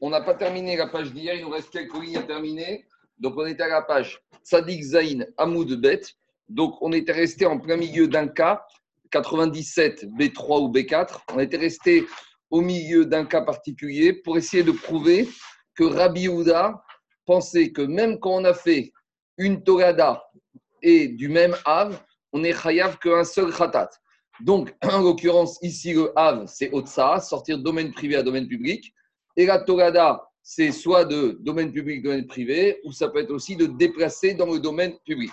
On n'a pas terminé la page d'hier, il nous reste quelques lignes à terminer. Donc, on était à la page Tzadik Zain Hamoud Bet. Donc, on était resté en plein milieu d'un cas, 97 B3 ou B4. On était resté au milieu d'un cas particulier pour essayer de prouver que Rabbi Houda pensait que même quand on a fait une Torada et du même Av, on est chayav qu'un seul khatat. Donc, en l'occurrence, ici, le Av, c'est Otsa, sortir domaine privé à domaine public. Et la Torada, c'est soit de domaine public, domaine privé, ou ça peut être aussi de déplacer dans le domaine public.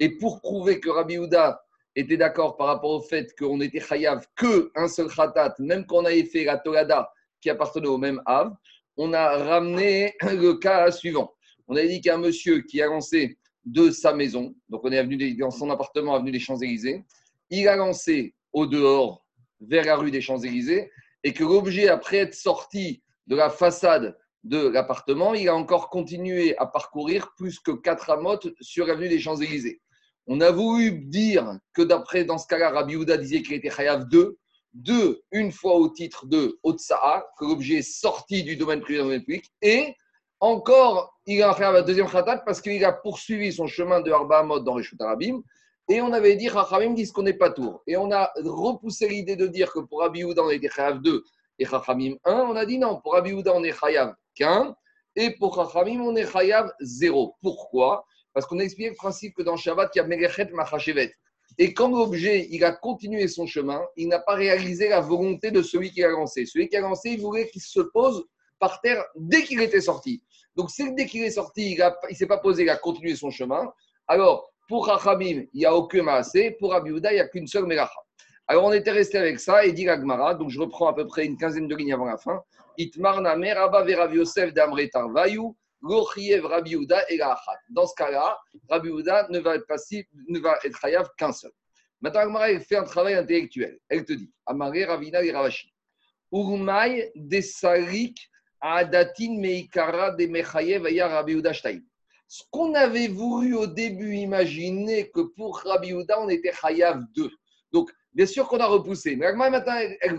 Et pour prouver que Rabbi Houda était d'accord par rapport au fait qu'on était chayav que un seul khatat, même quand on avait fait la Torada qui appartenait au même Av, on a ramené le cas suivant. On a dit qu'un monsieur qui a lancé de sa maison, donc on est venu dans son appartement avenue des Champs-Élysées, il a lancé au dehors vers la rue des Champs-Élysées et que l'objet, après être sorti de la façade de l'appartement, il a encore continué à parcourir plus que quatre amotes sur l'avenue des Champs-Élysées. On a voulu dire que d'après, dans ce cas-là, Rabbi Houda disait qu'il était Hayav 2, deux, une fois au titre de Otsa'a, que l'objet est sorti du domaine privé dans le public, et encore, il a fait un deuxième khatat parce qu'il a poursuivi son chemin de Arba Amot dans les Arabim. Et on avait dit, Chachamim disent qu'on n'est pas tour. Et on a repoussé l'idée de dire que pour Rabbi Houda, on était Chayav 2 et Chachamim 1. On a dit non, pour Rabbi on est Chayav qu'un. Et pour Chachamim, on est Chayav 0. Pourquoi? Parce qu'on a expliqué le principe que dans Shabbat, il y a Megechet Machachevet. Et quand l'objet, il a continué son chemin, il n'a pas réalisé la volonté de celui qui a lancé. Celui qui a lancé, il voulait qu'il se pose par terre dès qu'il était sorti. Donc, c'est dès qu'il est sorti, il ne s'est pas posé, il a continué son chemin. Alors, pour Rachamim, il n'y a aucun maasé. Pour Abiouda, il n'y a qu'une seule Melacha. Alors, on était resté avec ça et dit Gagmara, donc je reprends à peu près une quinzaine de lignes avant la fin. Itmarna meraba verav Yosef d'Amre Tarvayu, Gochiev Rabbi et Dans ce cas-là, Rabbi ne va être passif, ne va être hayav qu'un seul. Maintenant, Gagmara, elle fait un travail intellectuel. Elle te dit Amare Ravina et Ravashi. Urmai Desarik Adatin Meikara de Mechayev Aya Rabbi ce qu'on avait voulu au début imaginer que pour Rabbi on était Chayav 2. Donc, bien sûr qu'on a repoussé. Mais Agmara, maintenant,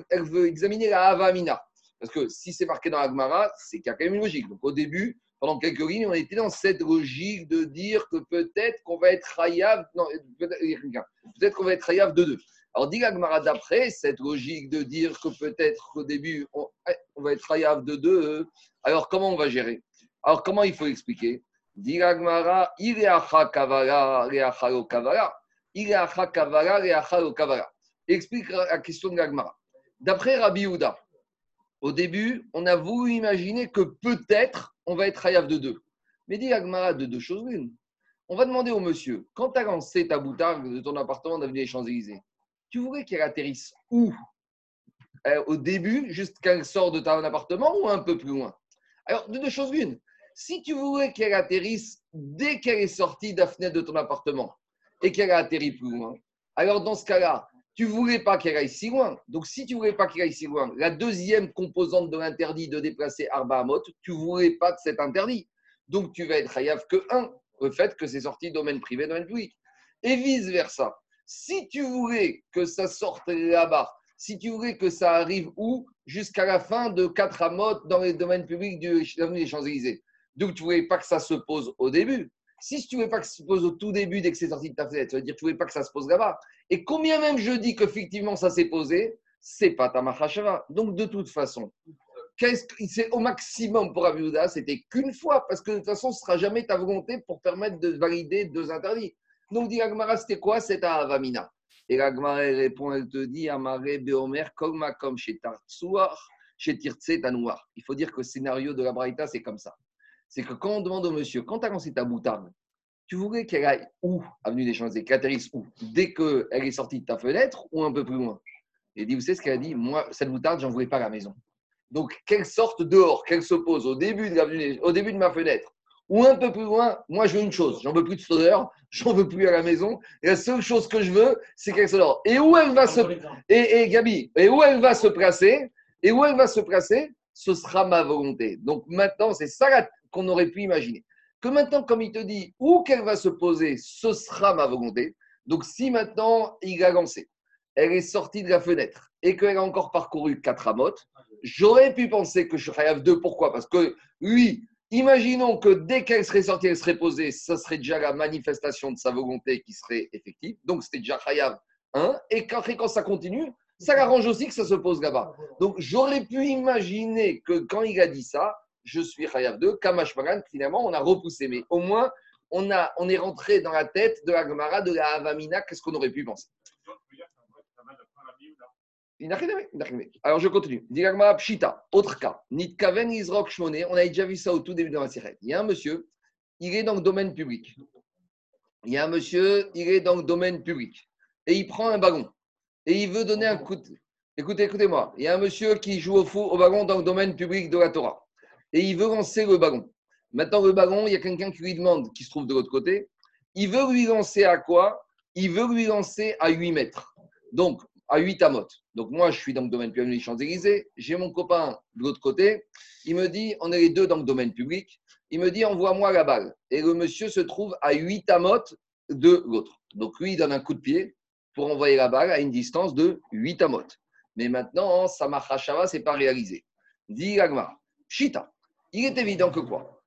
elle, veut examiner la Havamina. Parce que si c'est marqué dans Agmara, c'est qu'il y a quand même une logique. Donc, au début, pendant quelques lignes, on était dans cette logique de dire que peut-être qu'on va être Chayav. Non, peut-être qu'on va être Chayav 2-2. Alors, dit Agmara d'après, cette logique de dire que peut-être qu'au début, on, va être Chayav 2-2. Alors, comment on va gérer? Alors, comment il faut expliquer Diragmara, Ireacha Kavara, Reachalo Kavara. Kavara, Reachalo Kavara. Explique la question de Gagmara. D'après Rabbi Houda, au début, on a voulu imaginer que peut-être on va être Hayav de deux. Mais dit Gagmara de deux choses l'une. On va demander au monsieur, quand tu as lancé ta boutarde de ton appartement d'avenue des Champs-Élysées, tu voudrais qu'elle atterrisse où? Euh, Au début, juste qu'elle sort de ton appartement ou un peu plus loin? Alors, de deux choses l'une. Si tu voulais qu'elle atterrisse dès qu'elle est sortie de la fenêtre de ton appartement et qu'elle a atterri plus loin, alors dans ce cas-là, tu ne voulais pas qu'elle aille si loin. Donc, si tu ne voulais pas qu'elle aille si loin, la deuxième composante de l'interdit de déplacer Arba Amot, tu ne voulais pas de cet interdit. Donc, tu vas être Hayav que un, le fait que c'est sorti domaine privé, domaine public. Et vice-versa. Si tu voulais que ça sorte là-bas, si tu voulais que ça arrive où? Jusqu'à la fin de 4 Amot dans les domaines publics du des Champs-Élysées. Donc, tu ne voulais pas que ça se pose au début. Si tu ne voulais pas que ça se pose au tout début dès que c'est sorti de ta fenêtre, ça veut dire tu ne voulais pas que ça se pose là-bas. Et combien même je dis qu'effectivement ça s'est posé, c'est pas ta machashava. Donc, de toute façon, c'est au maximum pour Abiouda, c'était qu'une fois, parce que de toute façon, ce sera jamais ta volonté pour permettre de valider deux interdits. Donc, dit Agmara, c'était quoi? C'est à Avamina. Et Agmara répond, elle te dit Amare Beomer, Kogma comme chez Tartsuar, chez Tirtse Tanouar. Il faut dire que le scénario de la Braïta, c'est comme ça c'est que quand on demande au monsieur, quand tu as lancé ta boutarde, tu voudrais qu'elle aille où? Avenue des Champs-Élysées, qu'elle atterrisse où? Dès qu'elle est sortie de ta fenêtre ou un peu plus loin? Et dit, vous savez ce qu'elle a dit? Moi, cette boutarde, j'en voulais pas à la maison. Donc, qu'elle sorte dehors, qu'elle se pose au début, de au début de ma fenêtre ou un peu plus loin, moi je veux une chose, j'en veux plus de odeur, j'en veux plus à la maison. Et la seule chose que je veux, c'est qu'elle dehors. Et où elle va se et, et Gabi, et où elle va se placer Et où elle va se placer Ce sera ma volonté. Donc maintenant, c'est ça qu'on aurait pu imaginer. Que maintenant, comme il te dit où qu'elle va se poser, ce sera ma volonté. Donc si maintenant il a lancé elle est sortie de la fenêtre et qu'elle a encore parcouru 4 amotes, j'aurais pu penser que je suis Hayav 2. Pourquoi? Parce que lui, imaginons que dès qu'elle serait sortie, elle serait posée, ça serait déjà la manifestation de sa volonté qui serait effective. Donc c'était déjà Hayav 1. Et quand, quand ça continue, ça l'arrange aussi que ça se pose là-bas. Donc j'aurais pu imaginer que quand il a dit ça, je suis Hayav 2, Kamash finalement, on a repoussé. Mais au moins, on, a, on est rentré dans la tête de la Gemara, de la Avamina, qu'est-ce qu'on aurait pu penser? Alors je continue. Pshita, autre cas. Nitkaven Izrok Shmone, on a déjà vu ça au tout début de la série. Il y a un monsieur, il est dans le domaine public. Il y a un monsieur, il est dans le domaine public. Et il prend un bagon. Et il veut donner un coup de. Écoutez, écoutez-moi. Il y a un monsieur qui joue au, fou, au bagon dans le domaine public de la Torah. Et il veut lancer le bagon. Maintenant, le bagon, il y a quelqu'un qui lui demande, qui se trouve de l'autre côté. Il veut lui lancer à quoi? Il veut lui lancer à 8 mètres. Donc, à 8 amotes. Donc moi, je suis dans le domaine public des Champs-Élysées. J'ai mon copain de l'autre côté. Il me dit, on est les deux dans le domaine public. Il me dit, envoie-moi la balle. Et le monsieur se trouve à 8 amotes de l'autre. Donc lui, il donne un coup de pied pour envoyer la balle à une distance de 8 amotes. Mais maintenant, Samachashava, ce n'est pas réalisé. Dit Agmar, Chita, il est évident que quoi?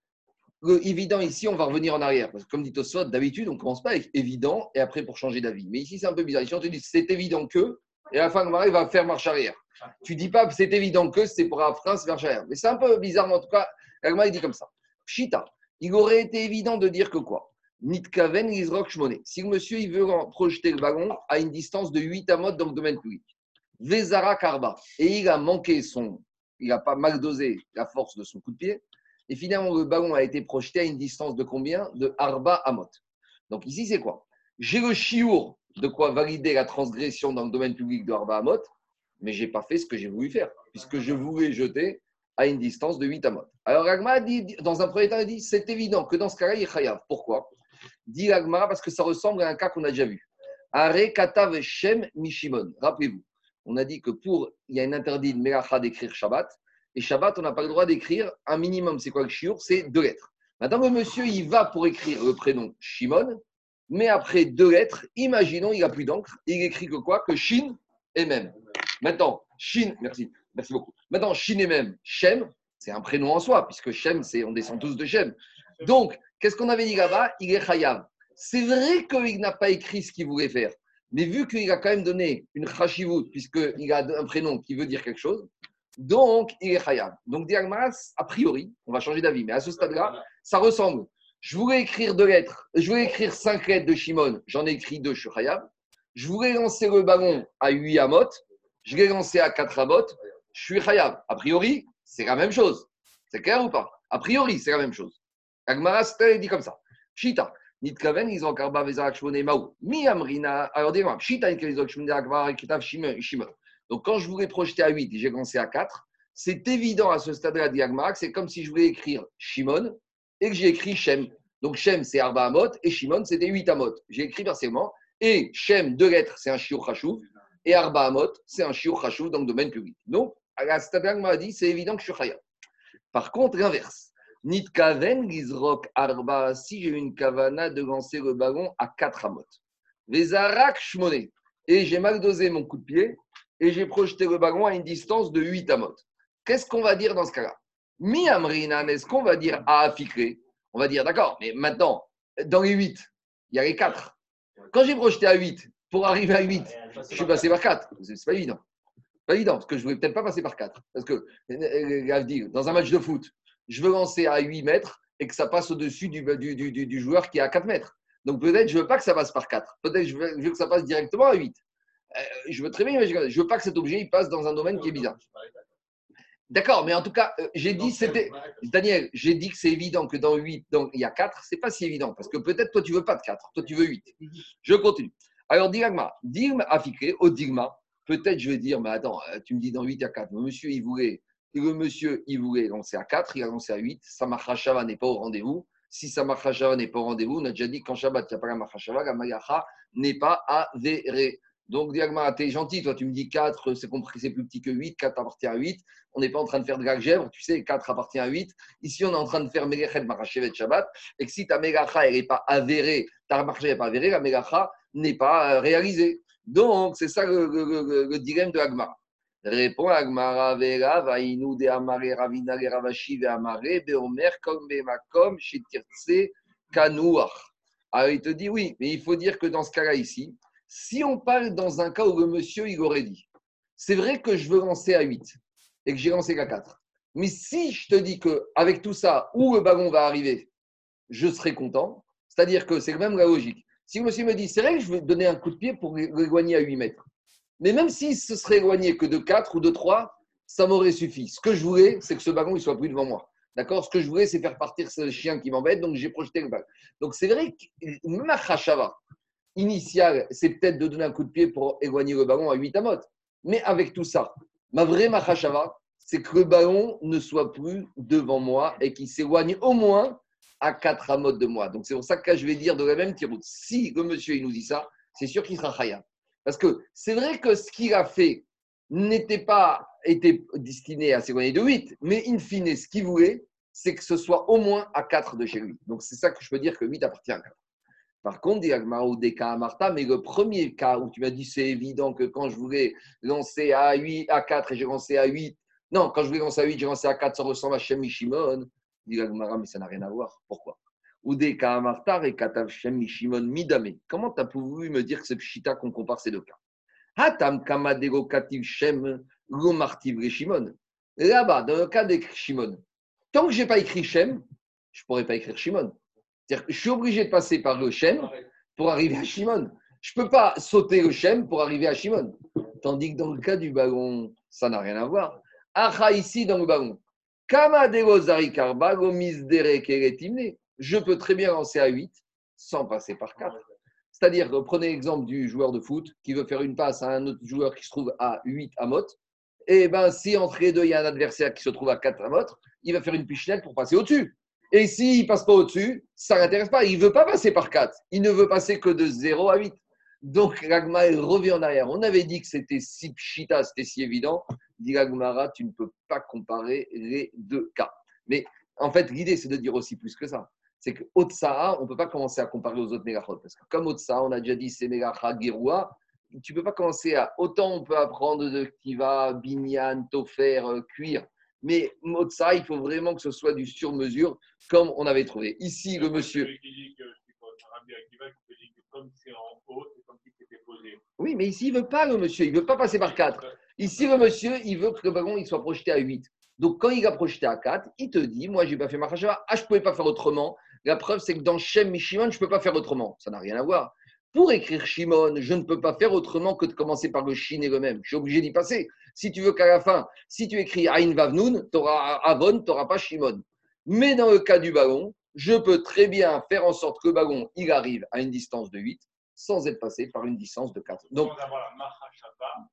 Le évident ici, on va revenir en arrière. Parce que comme dit Tosfot, d'habitude, on commence pas avec évident et après pour changer d'avis. Mais ici, c'est un peu bizarre. Ici, on te dit c'est évident que, et à la fin, il va faire marche arrière. Tu dis pas c'est évident que c'est pour la France marche arrière. Mais c'est un peu bizarre, en tout cas, il dit comme ça. Pshita, il aurait été évident de dire que quoi? Nitkaven Lizrok Shmoné. Si le monsieur il veut projeter le ballon à une distance de 8 amotes dans le domaine public, Vezara Karba, et il a manqué son, il n'a pas mal dosé la force de son coup de pied, et finalement le ballon a été projeté à une distance de combien? De Arba Amot. Donc ici c'est quoi? J'ai le chiour de quoi valider la transgression dans le domaine public de Arba Amot, mais je n'ai pas fait ce que j'ai voulu faire, puisque je voulais jeter à une distance de 8 Amot. Alors Agma dit, dans un premier temps, il dit c'est évident que dans ce cas-là, il est chayav. Pourquoi? Dit Agma parce que ça ressemble à un cas qu'on a déjà vu. Are Katav Shem Mishimon. Rappelez-vous, on a dit que pour, il y a un interdit de Melacha d'écrire Shabbat, et Shabbat, on n'a pas le droit d'écrire un minimum. C'est quoi le shiur? C'est deux lettres. Maintenant, le monsieur, il va pour écrire le prénom Shimon, mais après deux lettres, imaginons, il n'a plus d'encre, il écrit que quoi? Que Shin et même. Maintenant, Shin, merci, merci beaucoup. Maintenant, Shin et même, Shem, c'est un prénom en soi, puisque Shem, c'est, on descend tous de Shem. Donc, qu'est-ce qu'on avait dit là-bas? Il est. C'est vrai qu'il n'a pas écrit ce qu'il voulait faire, mais vu qu'il a quand même donné une Chashivut, puisqu'il a un prénom qui veut dire quelque chose, donc il est Chayav. Donc, Diagmas, a priori, on va changer d'avis, mais à ce stade-là, ça ressemble je voulais écrire deux lettres. Je voulais écrire cinq lettres de Shimon. J'en ai écrit deux, je suis Je voulais lancer le ballon à 8 amot. Je l'ai lancé à 4 amot. Je suis Khayab. A priori, c'est la même chose. C'est clair ou pas? A priori, c'est la même chose. Agmara dit comme ça. Chita. Nitkaven, ils ont karba maou. Mi amrina. Alors shimon. Donc quand je voulais projeter à 8 et j'ai lancé à 4, c'est évident à ce stade-là, dit c'est comme si je voulais écrire Shimon et que j'ai écrit Shem. Donc Shem, c'est Arba Amot et Shimon, c'était 8 Amot. J'ai écrit versément. Et Shem, deux lettres, c'est un Shiur Khashouv. Et Arba Amot, c'est un Shiur Khashouv dans le domaine public. Donc, à la m'a dit, c'est évident que je suis Khayab. Par contre, l'inverse. Nitkaven Gizrok Arba, si j'ai une kavana de lancer le ballon à 4 Amot. Vezarak Shmoné. Et j'ai mal dosé mon coup de pied et j'ai projeté le ballon à une distance de 8 Amot. Qu'est-ce qu'on va dire dans ce cas-là? Mi Amrinan, est-ce qu'on va dire à On va dire, d'accord, mais maintenant, dans les 8, il y a les 4. Quand j'ai projeté à 8, pour arriver à 8, je suis passé par 4. C'est pas évident. Pas évident, parce que je ne voulais peut-être pas passer par 4. Parce que, euh, dans un match de foot, je veux lancer à 8 mètres et que ça passe au-dessus du, du, joueur qui est à 4 mètres. Donc peut-être je ne veux pas que ça passe par 4. Peut-être je veux, je veux que ça passe directement à 8. Euh, je veux très bien je ne veux pas que cet objet il passe dans un domaine qui est bizarre. D'accord, mais en tout cas, euh, j'ai dit, c'était. Daniel, j'ai dit que c'est évident que dans 8, donc, il y a 4. C'est pas si évident, parce que peut-être toi, tu veux pas de 4, toi, tu veux 8. Je continue. Alors, Digma, Digma affiché, au Digma, peut-être je vais dire, mais attends, euh, tu me dis dans 8, il y a 4. Le monsieur, il voulait, le monsieur, il voulait lancer à 4, il a lancé à 8. Sa n'est pas au rendez-vous. Si sa n'est pas au rendez-vous, on a déjà dit qu'en Shabbat, il n'y a pas la Machashava, la Mayacha n'est pas avérée. Donc, Diagma, tu es gentil, toi, tu me dis 4, c'est compris, c'est plus petit que 8, 4 appartient à 8. On n'est pas en train de faire de la tu sais, 4 appartient à 8. Ici, on est en train de faire Megachet Marachevet Shabbat. Et que si ta Megacha, n'est pas avérée, ta marché n'est pas avérée, la Megacha n'est pas euh, réalisée. Donc, c'est ça le, dilemme de Agmara. Répond Agmara Vera, Vainu de Amare Ravina Ravashi Amare, Beomer, Kom Bemakom, Shetirtse, Kanouach. Alors, il te dit oui, mais il faut dire que dans ce cas-là ici, si on parle dans un cas où le monsieur, il aurait dit, c'est vrai que je veux lancer à 8 et que j'ai lancé qu'à 4. Mais si je te dis qu'avec tout ça, où le ballon va arriver, je serai content, c'est-à-dire que c'est même la logique. Si le monsieur me dit, c'est vrai que je vais donner un coup de pied pour l'éloigner à 8 mètres, mais même s'il se serait éloigné que de 4 ou de 3, ça m'aurait suffi. Ce que je voulais, c'est que ce ballon il soit plus devant moi. D'accord? Ce que je voulais, c'est faire partir ce chien qui m'embête, donc j'ai projeté le ballon. Donc c'est vrai que ma khashava initiale, c'est peut-être de donner un coup de pied pour éloigner le ballon à 8 amotes. Mais avec tout ça, ma vraie machashava, c'est que le ballon ne soit plus devant moi et qu'il s'éloigne au moins à 4 amotes de moi. Donc c'est pour ça que je vais dire de la même tiroute. Si le monsieur il nous dit ça, c'est sûr qu'il sera khayab. Parce que c'est vrai que ce qu'il a fait n'était pas été destiné à s'éloigner de 8, mais in fine, ce qu'il voulait, c'est que ce soit au moins à 4 de chez lui. Donc c'est ça que je peux dire que 8 appartient à 4. Par contre, dit des cas à Martha, mais le premier cas où tu m'as dit c'est évident que quand je voulais lancer à 8, à 4 et j'ai lancé à 8, non, quand je voulais lancer à 8, j'ai lancé à 4, ça ressemble à Shem Mishimon. Dit mais ça n'a rien à voir. Pourquoi? Et Katav Shem Mishimon Midame. Comment tu as pu me dire que c'est Pshita qu'on compare ces deux cas? Hatam Kamadego Kativ Shem Lomartiv Shimon. Là-bas, dans le cas d'écrire Shimon, tant que je n'ai pas écrit Shem, je ne pourrais pas écrire Shimon je suis obligé de passer par le Shem pour arriver à Shimon. Je ne peux pas sauter le Shem pour arriver à Shimon. Tandis que dans le cas du ballon, ça n'a rien à voir. Acha ici dans le ballon. Je peux très bien lancer à 8 sans passer par 4. C'est-à-dire, prenez l'exemple du joueur de foot qui veut faire une passe à un autre joueur qui se trouve à 8 à mot. Et eh bien, si entre les deux, il y a un adversaire qui se trouve à 4 à mot, il va faire une pichenette pour passer au-dessus. Et s'il ne passe pas au-dessus, ça ne l'intéresse pas. Il ne veut pas passer par 4. Il ne veut passer que de 0 à 8. Donc, Ragma revient en arrière. On avait dit que c'était si pchita, c'était si évident. Dit Ragmara, tu ne peux pas comparer les deux cas. Mais en fait, l'idée, c'est de dire aussi plus que ça. C'est qu'au Otsaha, on ne peut pas commencer à comparer aux autres mégachot. Parce que comme Otsaha, on a déjà dit c'est mégacha Gerua, tu ne peux pas commencer à. Autant on peut apprendre de Kiva, Binyan, Tofer, euh, cuir. Mais Motsa, il faut vraiment que ce soit du sur-mesure, comme on avait trouvé. Ici, le monsieur. Oui, mais ici, il ne veut pas, le monsieur. Il ne veut pas passer par 4. Ici, le monsieur, il veut que le ballon il soit projeté à 8. Donc, quand il a projeté à 4, il te dit Moi, je n'ai pas fait ma khashava. Ah, je ne pouvais pas faire autrement. La preuve, c'est que dans Shem Mishimon, je ne peux pas faire autrement. Ça n'a rien à voir. Pour écrire Shimon, je ne peux pas faire autrement que de commencer par le Shin et le même. Je suis obligé d'y passer. Si tu veux qu'à la fin, si tu écris Ain Vavnoun, tu auras Avon, tu n'auras pas Shimon. Mais dans le cas du ballon, je peux très bien faire en sorte que le ballon il arrive à une distance de 8 sans être passé par une distance de 4. Donc,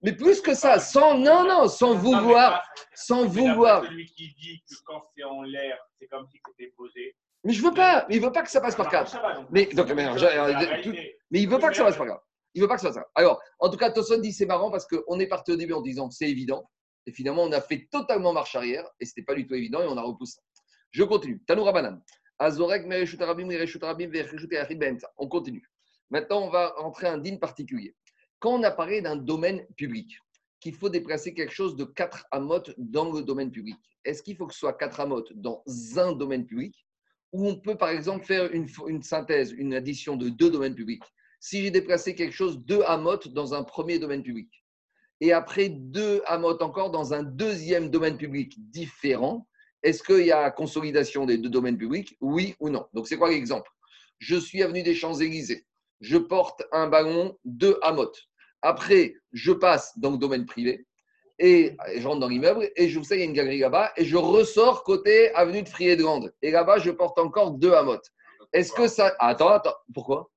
mais plus que ça, sans non non, sans vouloir, sans vouloir. Celui qui dit que quand c'est en l'air, c'est comme si c'était posé. Mais je veux pas, il veut pas que ça passe par 4. Mais, donc, mais, mais il veut pas que ça passe par 4. Il veut pas que ça passe. Alors, en tout cas, Tosson dit c'est marrant parce qu'on est parti au début en disant c'est évident. Et finalement, on a fait totalement marche arrière et c'était pas du tout évident et on a repoussé. Je continue. Tanoura Banan. Azorek, On continue. Maintenant, on va entrer un din particulier. Quand on a parlé d'un domaine public, qu'il faut déplacer quelque chose de 4 amotes dans le domaine public, est-ce qu'il faut que ce soit 4 amotes dans un domaine public où on peut par exemple faire une, synthèse, une addition de deux domaines publics. Si j'ai déplacé quelque chose, deux amotes dans un premier domaine public, et après deux amotes encore dans un deuxième domaine public différent, est-ce qu'il y a consolidation des deux domaines publics? Oui ou non? Donc c'est quoi l'exemple? Je suis avenue des Champs-Élysées, je porte un ballon, deux amotes. Après, je passe dans le domaine privé, et je rentre dans l'immeuble et je vous sais, il y a une galerie là-bas et je ressors côté avenue de Grande. Et là-bas, je porte encore deux amotes. Est-ce que ça. attends, attends. Pourquoi?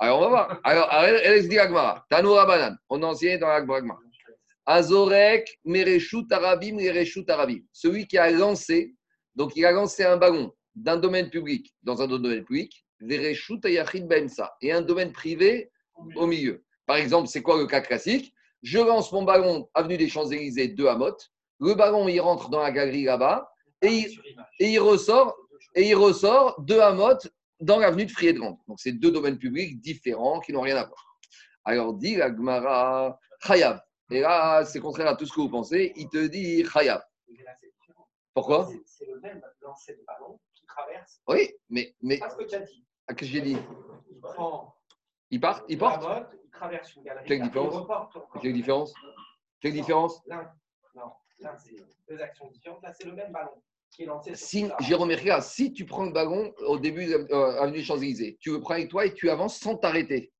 Alors, on va voir. Alors, elle dit Agmara. Tanoura. On enseigne dans l'Agmara. Azorek, Mereshut Arabim, Mereshut Arabim. Celui qui a lancé, donc il a lancé un ballon d'un domaine public dans un autre domaine public, Vereshut Ayachid Bensa, et un domaine privé au milieu. Par exemple, c'est quoi le cas classique? Je lance mon ballon avenue des Champs-Élysées de Hamot. Le ballon, il rentre dans la galerie là-bas et, il, ressort et il ressort de Hamot dans l'avenue de Friedland. Donc, c'est deux domaines publics différents qui n'ont rien à voir. Alors dit la Gemara, Chayav. Et là, c'est contraire à tout ce que vous pensez. Il te dit Chayav. Pourquoi? C'est- le même lancer de ballon qui traverse. Oui, mais, mais pas ce que tu as dit. ah, que j'ai dit? Il prend Il part Il la porte motte, il traverse une galerie. Quelle différence. Quelle différence Quelle différence L'un, non, l'un, c'est deux actions différentes. Là, c'est le même ballon qui est lancé sur si. Jérôme Herrera, si tu prends le ballon au début de euh, Avenue des Champs-Élysées, tu le prends avec toi et tu avances sans t'arrêter,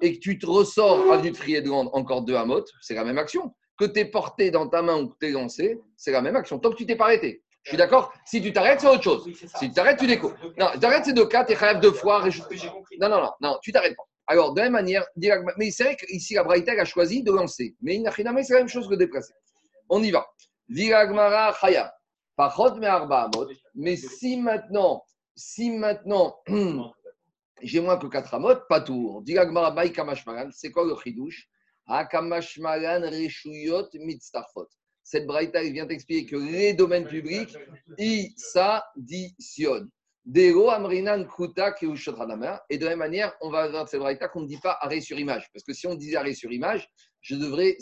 et que tu te ressors Avenue de Friedland encore deux à Motte, c'est la même action. Que tu es porté dans ta main ou que tu es lancé, c'est la même action. Tant que tu t'es pas arrêté. Je suis d'accord Si tu t'arrêtes, c'est autre chose. Oui, c'est. Si tu t'arrêtes, tu découvres. C'est Non, cas. t'arrêtes ces deux cas, tu es rêve deux fois. C'est. Non, non, non, non, tu t'arrêtes pas. Alors, de la même manière, mais c'est vrai qu'ici, la Braïta a choisi de lancer. Mais Inachiname, c'est la même chose que déplacer. On y va. Diragmara Chaya. Pachot. Mais si maintenant, si maintenant, j'ai moins que 4 amot, pas tour. Diragmara Baï Kamashmalan, c'est quoi le chidouche? Hakamashmalan Reshuyot Mitztarfot. Cette Braïta, vient t'expliquer que les domaines publics, ils s'additionnent. Et de la même manière, on va dans cette braïta qu'on ne dit pas arrêt sur image. Parce que si on disait arrêt sur image, je devrais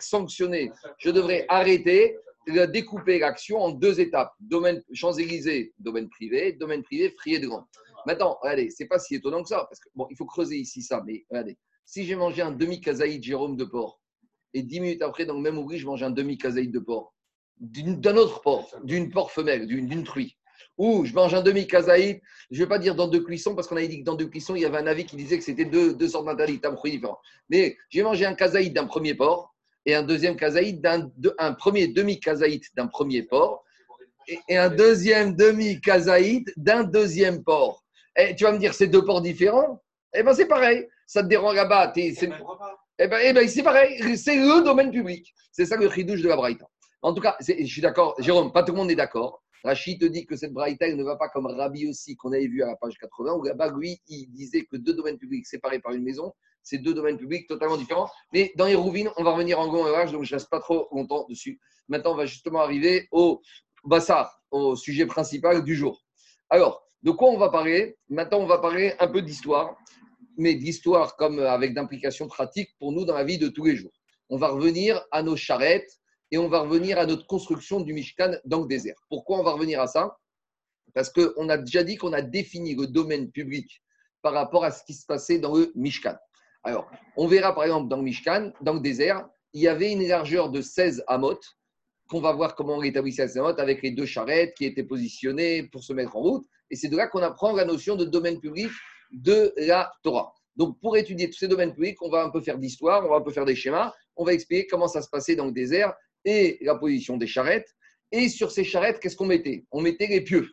sanctionner, je devrais arrêter, découper l'action en deux étapes. Domaine Champs-Élysées, domaine privé, domaine privé, frier de grand. Maintenant, regardez, c'est pas si étonnant que ça. Parce que, bon, il faut creuser ici ça, mais regardez. Si j'ai mangé un demi-kazaïd Jérôme de porc, et dix minutes après, dans le même oubli, je mange un demi-kazaïd de porc, d'un autre porc, d'une porc femelle, d'une truie, ou je mange un demi-kazaïd, je ne vais pas dire dans deux cuissons, parce qu'on avait dit que dans deux cuissons, il y avait un avis qui disait que c'était deux, deux sortes d'interdits, un fruit différent. Mais j'ai mangé un kazaïd d'un premier porc et un deuxième kazaïd d'un de- un premier demi-kazaïd d'un premier porc et, et un deuxième demi-kazaïd d'un deuxième porc. Et tu vas me dire, c'est deux porcs différents? Eh bien, c'est pareil. Ça te dérange là-bas. C'est même repas. eh bien, eh ben, c'est pareil. C'est le domaine public. C'est ça le chidouche de la Braïta. En tout cas, je suis d'accord. Jérôme, pas tout le monde est d'accord. Rachid te dit que cette Braïta ne va pas comme Rabbi aussi, qu'on avait vu à la page 80, où là-bas, il disait que deux domaines publics séparés par une maison, c'est deux domaines publics totalement différents. Mais dans les rouvines, on va revenir en gros et donc je ne reste pas trop longtemps dessus. Maintenant, on va justement arriver au Bassar, au sujet principal du jour. Alors, de quoi on va parler? Maintenant, on va parler un peu d'histoire, mais d'histoire comme avec d'implications pratiques pour nous dans la vie de tous les jours. On va revenir à nos charrettes et on va revenir à notre construction du Mishkan dans le désert. Pourquoi on va revenir à ça? Parce qu'on a déjà dit qu'on a défini le domaine public par rapport à ce qui se passait dans le Mishkan. Alors, on verra par exemple dans le Mishkan, dans le désert, il y avait une largeur de 16 amot, qu'on va voir comment on rétablissait ces amot avec les deux charrettes qui étaient positionnées pour se mettre en route. Et c'est de là qu'on apprend la notion de domaine public de la Torah. Donc, pour étudier tous ces domaines publics, on va un peu faire d'histoire, on va un peu faire des schémas, on va expliquer comment ça se passait dans le désert et la position des charrettes. Et sur ces charrettes, qu'est-ce qu'on mettait? On mettait les pieux.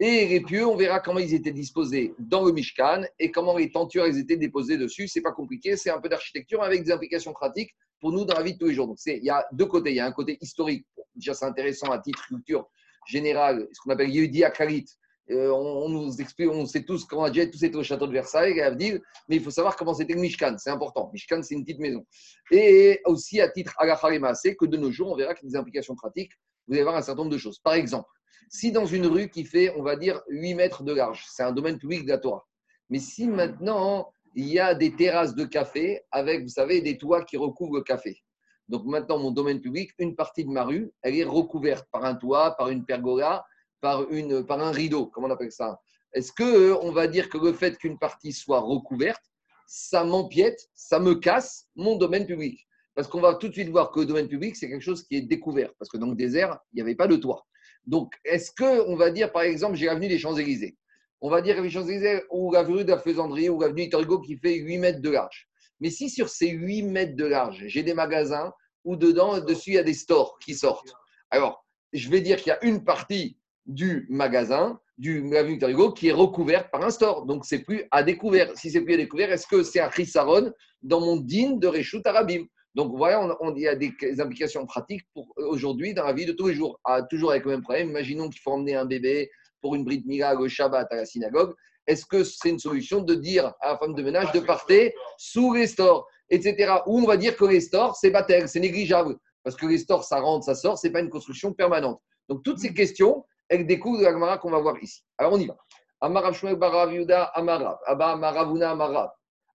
Et les pieux, on verra comment ils étaient disposés dans le Mishkan et comment les tentures étaient déposées dessus. C'est pas compliqué, c'est un peu d'architecture avec des implications pratiques pour nous dans la vie de tous les jours. Donc, il y a deux côtés. Il y a un côté historique. Déjà, c'est intéressant à titre culture générale, ce qu'on appelle Yehudi Akarit. Euh, on, nous explique, on sait tous comment on a déjà tous été au château de Versailles, à Avdil, mais il faut savoir comment c'était le Mishkan. C'est important. Mishkan, c'est une petite maison. Et aussi à titre Agacharima, c'est que de nos jours, on verra qu'il y a des implications pratiques. Vous allez voir un certain nombre de choses. Par exemple, si dans une rue qui fait, on va dire, 8 mètres de large, c'est un domaine public de la Torah. Mais si maintenant, il y a des terrasses de café avec, vous savez, des toits qui recouvrent le café. Donc maintenant, mon domaine public, une partie de ma rue, elle est recouverte par un toit, par une pergola, par, une, par un rideau, comment on appelle ça Est-ce que euh, on va dire que le fait qu'une partie soit recouverte, ça m'empiète, ça me casse mon domaine public? Parce qu'on va tout de suite voir que le domaine public, c'est quelque chose qui est découvert. Parce que dans le désert, il n'y avait pas de toit. Donc, est-ce que on va dire, par exemple, j'ai l'avenue des Champs-Élysées On va dire les Champs-Élysées ou l'avenue de la Faisanderie ou l'avenue Victor Hugo qui fait 8 mètres de large. Mais si sur ces 8 mètres de large, j'ai des magasins où dedans, dessus, il y a des stores qui sortent. Alors, je vais dire qu'il y a une partie du magasin, du l'avenue Hugo, qui est recouverte par un store. Donc, c'est plus à découvert. Si c'est plus à découvert, est-ce que c'est un chisaron dans mon din de Réchout Arabim? Donc, voilà, on, il y a des, implications pratiques pour aujourd'hui dans la vie de tous les jours. Ah, toujours avec le même problème. Imaginons qu'il faut emmener un bébé pour une bride mila le Shabbat à la synagogue. Est-ce que c'est une solution de dire à la femme de ménage de partir sous les stores, etc. Ou on va dire que les stores, c'est batel, c'est négligeable. Parce que les stores, ça rentre, ça sort, c'est pas une construction permanente. Donc, toutes ces questions, elles découlent de la Gemara qu'on va voir ici. Alors, on y va. Amarav Shmuel Barav Yuda Amarav. Abba Maravuna Amarav.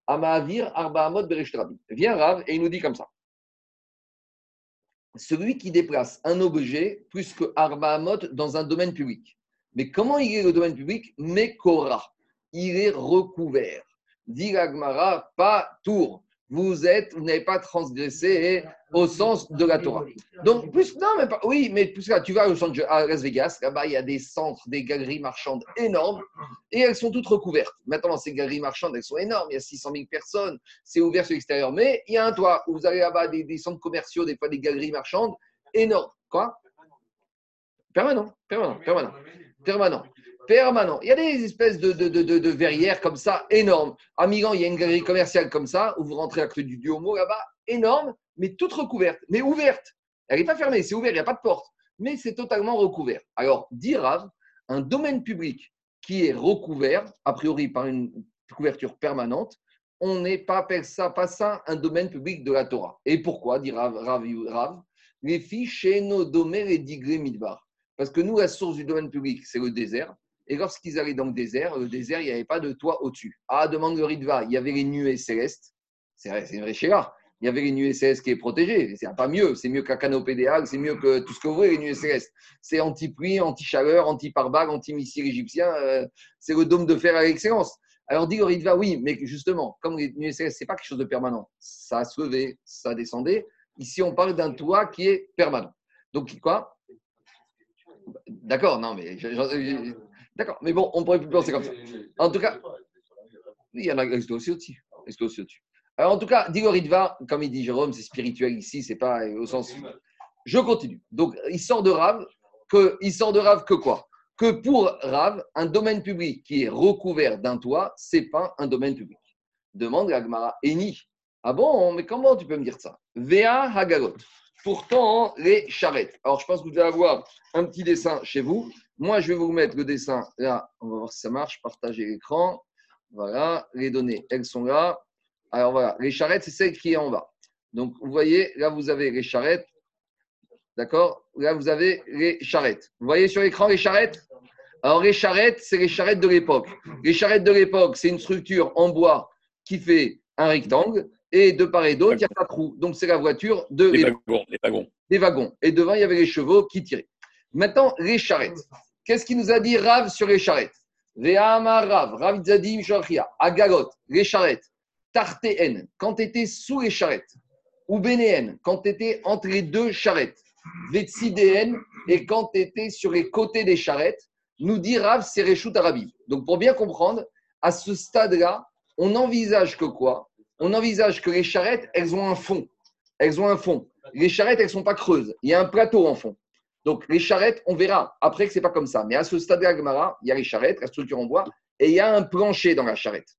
Amavir Arba Amot Bereshtrabi. Vient Rav et il nous dit comme ça. Celui qui déplace un objet plus que Arba Amot dans un domaine public. Mais comment il est le domaine public? Mekora. Il est recouvert. Dit Agmara, pas tour. Vous êtes, vous n'avez pas transgressé au sens de la Torah. Donc, plus, non, mais pas, oui, mais plus là, tu vas au centre à Las Vegas, là-bas, il y a des centres, des galeries marchandes énormes, et elles sont toutes recouvertes. Maintenant, ces galeries marchandes, elles sont énormes, il y a 600 000 personnes, c'est ouvert sur l'extérieur, mais il y a un toit, où vous allez là-bas, des, des centres commerciaux, des fois des galeries marchandes énormes. Quoi? Permanent, permanent, permanent, permanent permanent. Il y a des espèces de, de, de, de, verrières comme ça, énormes. À Milan, il y a une galerie commerciale comme ça, où vous rentrez avec le du Duomo là-bas, énorme, mais toute recouverte, mais ouverte. Elle n'est pas fermée, c'est ouvert, il n'y a pas de porte, mais c'est totalement recouvert. Alors, dit un domaine public qui est recouvert, a priori par une couverture permanente, on n'est pas ça, pas ça un domaine public de la Torah. Et pourquoi, dit Rav, Rav, les filles chez nos domaines et digré midbar? Parce que nous, la source du domaine public, c'est le désert. Et lorsqu'ils allaient dans le désert, le désert, il n'y avait pas de toit au-dessus. Ah, demande le Ritva, il y avait les nuées célestes. C'est vrai, c'est une vraie chéra. Il y avait les nuées célestes qui est protégées. C'est pas mieux. C'est mieux qu'un canopé des c'est mieux que tout ce que vous voulez, les nuées célestes. C'est anti-pluie, anti-chaleur, anti-pare-balles, anti-missile égyptien. Euh, c'est le dôme de fer à l'excellence. Alors dit le Ritva, oui, mais justement, comme les nuées célestes, ce n'est pas quelque chose de permanent. Ça se levait, ça descendait. Ici, on parle d'un toit qui est permanent. Donc, quoi? D'accord, non, mais D'accord, mais bon, on pourrait plus penser comme ça. En tout cas, il y en a aussi au-dessus. Alors, en tout cas, Digoridva, comme il dit Jérôme, c'est spirituel ici, c'est pas au sens. Je continue. Donc, il sort de Rav, que, il sort de Rav que quoi? Que pour Rav, un domaine public qui est recouvert d'un toit, c'est pas un domaine public. Demande Gagmara Eni. Ah bon, mais comment tu peux me dire ça? Vea Hagalot. Pourtant, les charrettes. Alors, je pense que vous devez avoir un petit dessin chez vous. Moi, je vais vous mettre le dessin là. On va voir si ça marche. Partager l'écran. Voilà, les données, elles sont là. Alors voilà, les charrettes, c'est celle qui est en bas. Donc, vous voyez, là, vous avez les charrettes. D'accord? Là, vous avez les charrettes. Vous voyez sur l'écran les charrettes? Alors, les charrettes, c'est les charrettes de l'époque. Les charrettes de l'époque, c'est une structure en bois qui fait un rectangle. Et de part et d'autre, il y a pas de trou. Donc, c'est la voiture de les wagons, les wagons. Les wagons. Et devant, il y avait les chevaux qui tiraient. Maintenant, les charrettes. Qu'est-ce qu'il nous a dit Rav sur les charrettes Rav, Rav Zadim Agalot, les charrettes. Tartéen, quand tu étais sous les charrettes. Ou quand tu étais entre les deux charrettes. Vetsidéen, et quand tu étais sur les côtés des charrettes. Nous dit Rav, c'est Réchout Arabi. Donc, pour bien comprendre, à ce stade-là, on envisage que quoi? On envisage que les charrettes, elles ont un fond. Elles ont un fond. Les charrettes, elles ne sont pas creuses. Il y a un plateau en fond. Donc, les charrettes, on verra après que ce n'est pas comme ça. Mais à ce stade de la il y a les charrettes, la structure en bois, et il y a un plancher dans la charrette.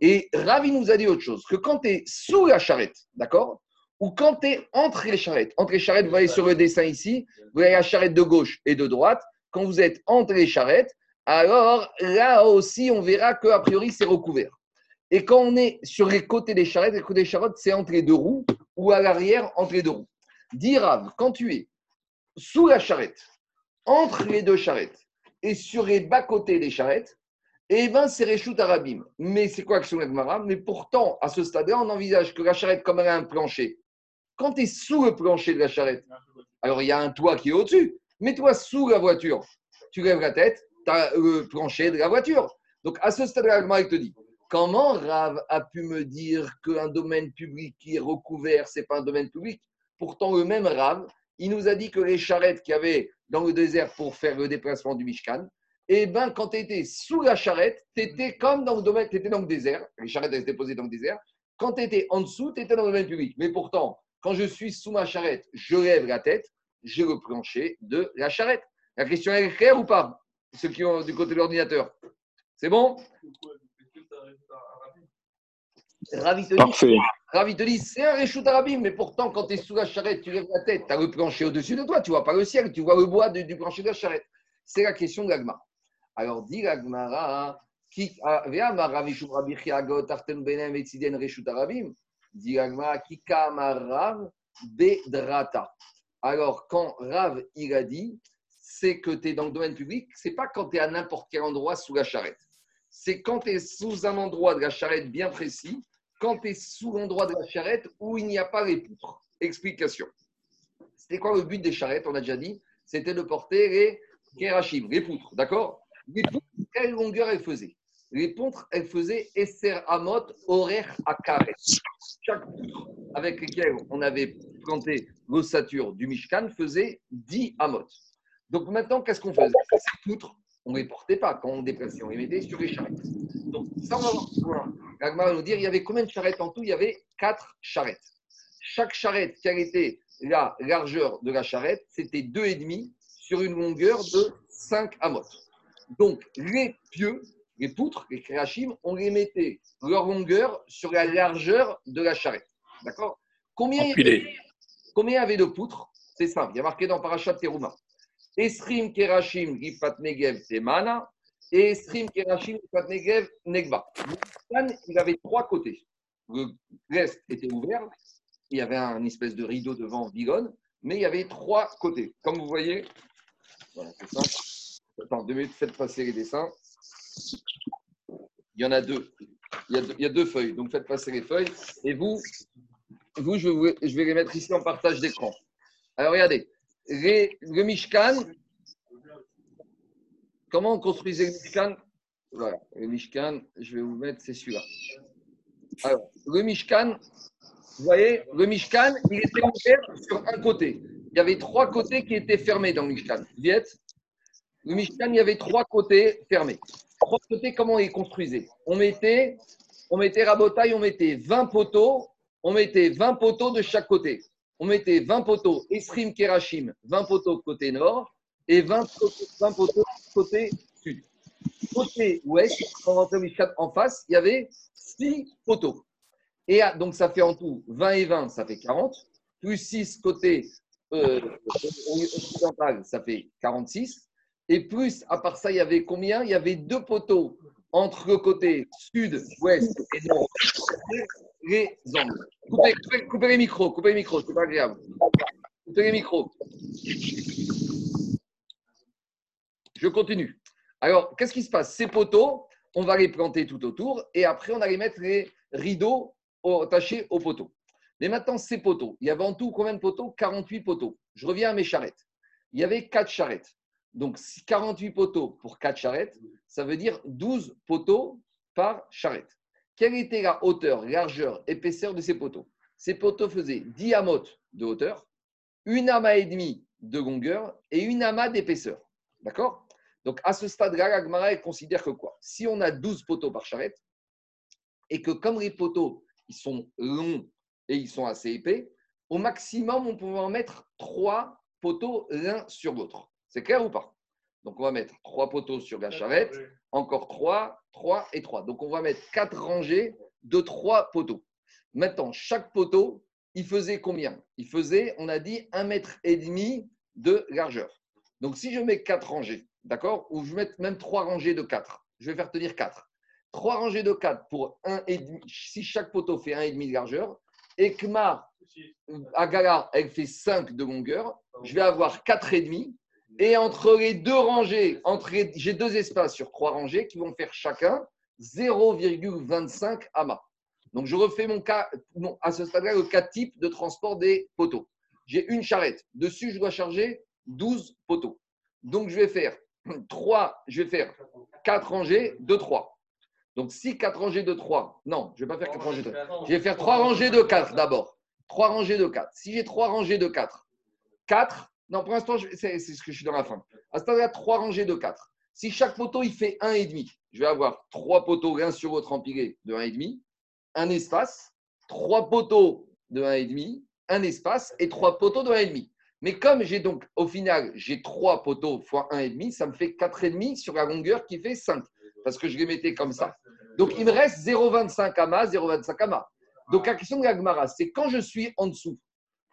Et Ravi nous a dit autre chose, que quand tu es sous la charrette, d'accord Ou quand tu es entre les charrettes. Entre les charrettes, vous voyez sur le dessin ici, vous voyez la charrette de gauche et de droite. Quand vous êtes entre les charrettes, alors là aussi, on verra qu'a priori, c'est recouvert. Et quand on est sur les côtés des charrettes, les côtés des charrettes, c'est entre les deux roues ou à l'arrière entre les deux roues. Dis Rav, quand tu es sous la charrette, entre les deux charrettes et sur les bas-côtés des charrettes, eh bien, c'est Réchout Arabim. Mais c'est quoi Action Agmara Mais pourtant, à ce stade-là, on envisage que la charrette, comme elle a un plancher, quand tu es sous le plancher de la charrette, alors il y a un toit qui est au-dessus, mais toi, sous la voiture, tu lèves la tête, tu as le plancher de la voiture. Donc, à ce stade-là, Agmara, te dit comment Rav a pu me dire qu'un domaine public qui est recouvert, ce n'est pas un domaine public? Pourtant, le même Rav, il nous a dit que les charrettes qu'il y avait dans le désert pour faire le déplacement du Mishkan, eh ben, quand tu étais sous la charrette, tu étais comme dans le domaine, tu étais dans le désert. Les charrettes étaient posées dans le désert. Quand tu étais en dessous, tu étais dans le domaine public. Mais pourtant, quand je suis sous ma charrette, je lève la tête, j'ai le plancher de la charrette. La question est claire ou pas Ceux qui ont du côté de l'ordinateur? C'est bon? Ravi te dit, c'est un réchout arabim, mais pourtant, quand tu es sous la charrette, tu lèves la tête, tu as le plancher au-dessus de toi, tu vois pas le ciel, tu vois le bois du plancher de la charrette. C'est la question de l'agma. Alors, dit l'agmara, qui bedrata. Alors, quand Rav, il a dit, c'est que tu es dans le domaine public, c'est pas quand tu es à n'importe quel endroit sous la charrette. C'est quand tu es sous un endroit de la charrette bien précis quand tu es sous l'endroit de la charrette où il n'y a pas les poutres. Explication. C'était quoi le but des charrettes On a déjà dit? C'était de porter les kérachim, les poutres. D'accord? Les poutres, quelle longueur elles faisaient? Les poutres, elles faisaient Esser Amot Horaire à carré. Chaque poutre avec lesquelles on avait planté l'ossature du Mishkan faisait 10 Amot. Donc maintenant, qu'est-ce qu'on faisait? Ces poutres, on ne les portait pas quand on déplaçait, on les mettait sur les charrettes. Donc, ça, on va voir. L'Agma va nous dire il y avait combien de charrettes en tout? Il y avait 4 charrettes. Chaque charrette, quelle était la largeur de la charrette? C'était 2,5 sur une longueur de 5 amot. Donc, les pieux, les poutres, les créachim, on les mettait leur longueur sur la largeur de la charrette. D'accord? Combien, il y avait- combien il y avait de poutres? C'est simple. Il y a marqué dans Parashat Teruma. Esrim Kerashim Gifat Negev Temana et Esrim Kerashim Gifat Negev Mishkan, il avait trois côtés. Le reste était ouvert. Il y avait un espèce de rideau devant Bigon, mais il y avait trois côtés. Comme vous voyez, voilà, c'est ça. Attends, deux minutes, faites passer les dessins. Il y en a deux. Il y a deux, il y a deux feuilles, donc faites passer les feuilles. Et vous, vous je, vais, je vais les mettre ici en partage d'écran. Alors regardez, le Mishkan, comment on construisait le Mishkan? Voilà, le Mishkan, je vais vous mettre, c'est celui-là. Alors, le Mishkan, vous voyez, le Mishkan, il était ouvert sur un côté. Il y avait trois côtés qui étaient fermés dans le Mishkan. Viet, le Mishkan, il y avait trois côtés fermés. Trois côtés, comment on les construisait On mettait, on mettait rabotaille, on mettait 20 poteaux, on mettait 20 poteaux de chaque côté. On mettait 20 poteaux Esrim Kerachim, 20 poteaux côté nord et 20 poteaux, 20 poteaux côté sud. Côté ouest, quand on rentrait en face, il y avait 6 poteaux. Et donc, ça fait en tout 20 et 20, ça fait 40. Plus 6 côté euh, occidental, ça fait 46. Et plus, à part ça, il y avait combien? Il y avait deux poteaux entre le côté sud, ouest et nord. Les angles. Coupez, les micros, coupez les micros, c'est pas agréable. Coupez les micros. Je continue. Alors, qu'est-ce qui se passe? Ces poteaux, on va les planter tout autour et après, on va les mettre les rideaux au- attachés aux poteaux. Mais maintenant, ces poteaux, il y avait en tout combien de poteaux? 48 poteaux. Je reviens à mes charrettes. Il y avait 4 charrettes. Donc, si 48 poteaux pour 4 charrettes, ça veut dire 12 poteaux par charrette. Quelle était la hauteur, largeur, épaisseur de ces poteaux? Ces poteaux faisaient 10 amotes de hauteur, une amas et demi de longueur et une amas d'épaisseur. D'accord? Donc, à ce stade-là, la Gemara, elle considère que quoi? Si on a 12 poteaux par charrette, et que comme les poteaux, ils sont longs et ils sont assez épais, au maximum, on peut en mettre 3 poteaux l'un sur l'autre. C'est clair ou pas? Donc, on va mettre 3 poteaux sur la charrette, encore 3, 3 et 3. Donc, on va mettre 4 rangées de 3 poteaux. Maintenant, chaque poteau, il faisait combien? Il faisait, on a dit, 1 mètre et demi de largeur. Donc, si je mets 4 rangées, d'accord? Ou je mets même 3 rangées de 4, je vais faire tenir 4. 3 rangées de 4 pour 1,5, si chaque poteau fait 1,5 de largeur, et que ma Agala, elle fait 5 de longueur, je vais avoir 4,5. Et entre les deux rangées, j'ai deux espaces sur trois rangées qui vont faire chacun 0,25 amas. Donc, je refais mon cas, mon- à ce stade-là, le cas type de transport des poteaux. J'ai une charrette. Dessus, je dois charger 12 poteaux. Donc, je vais faire 3, je vais faire 4 rangées de 3. Donc, si 4 rangées de 3, non, je ne vais pas faire 4 rangées de 3. Je vais faire 3 rangées de 4 d'abord. 3 rangées de 4. Si j'ai 3 rangées de 4, 4, non, pour l'instant, c'est ce que je suis dans la fin. À ce stade-là, 3 rangées de 4. Si chaque poteau, il fait 1,5, je vais avoir 3 poteaux l'un sur l'autre empilés de 1,5, un espace, 3 poteaux de 1,5, un espace et 3 poteaux de 1,5. Mais comme j'ai donc, au final, j'ai 3 poteaux fois 1,5, ça me fait 4,5 sur la longueur qui fait 5. Parce que je les mettais comme ça. Donc, il me reste 0,25 amas, 0,25 amas. Donc, la question de la c'est quand je suis en dessous,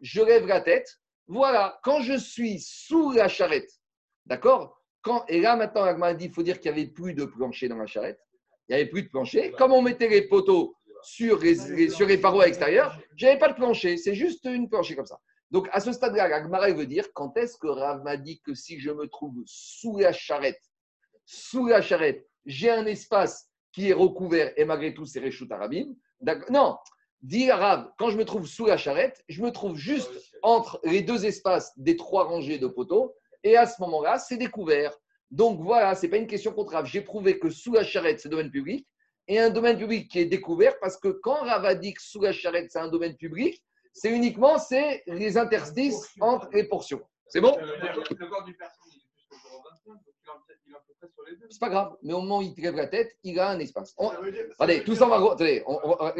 je lève la tête. Voilà, quand je suis sous la charrette, d'accord? Et là, maintenant, la Gemara dit il faut dire qu'il n'y avait plus de plancher dans la charrette. Il n'y avait plus de plancher. Comme on mettait les poteaux sur les, parois extérieures, je n'avais pas de plancher. C'est juste une plancher comme ça. Donc, à ce stade-là, elle veut dire quand est-ce que Rav m'a dit que si je me trouve sous la charrette, sous la charrette, j'ai un espace qui est recouvert et malgré tout, c'est Réchout Arabim? Non, dit arabe, quand je me trouve sous la charrette, je me trouve juste entre les deux espaces des trois rangées de poteaux, et à ce moment-là, c'est découvert. Donc voilà, ce n'est pas une question contre Rav. J'ai prouvé que sous la charrette, c'est domaine public, et un domaine public qui est découvert, parce que quand Rav a dit que sous la charrette, c'est un domaine public, c'est uniquement c'est les interstices entre les portions. C'est bon? Le corps du personne, C'est pas grave, mais au moment où il lève la tête, il a un espace. On- Allez, tout ça, on va. Attendez, on, on,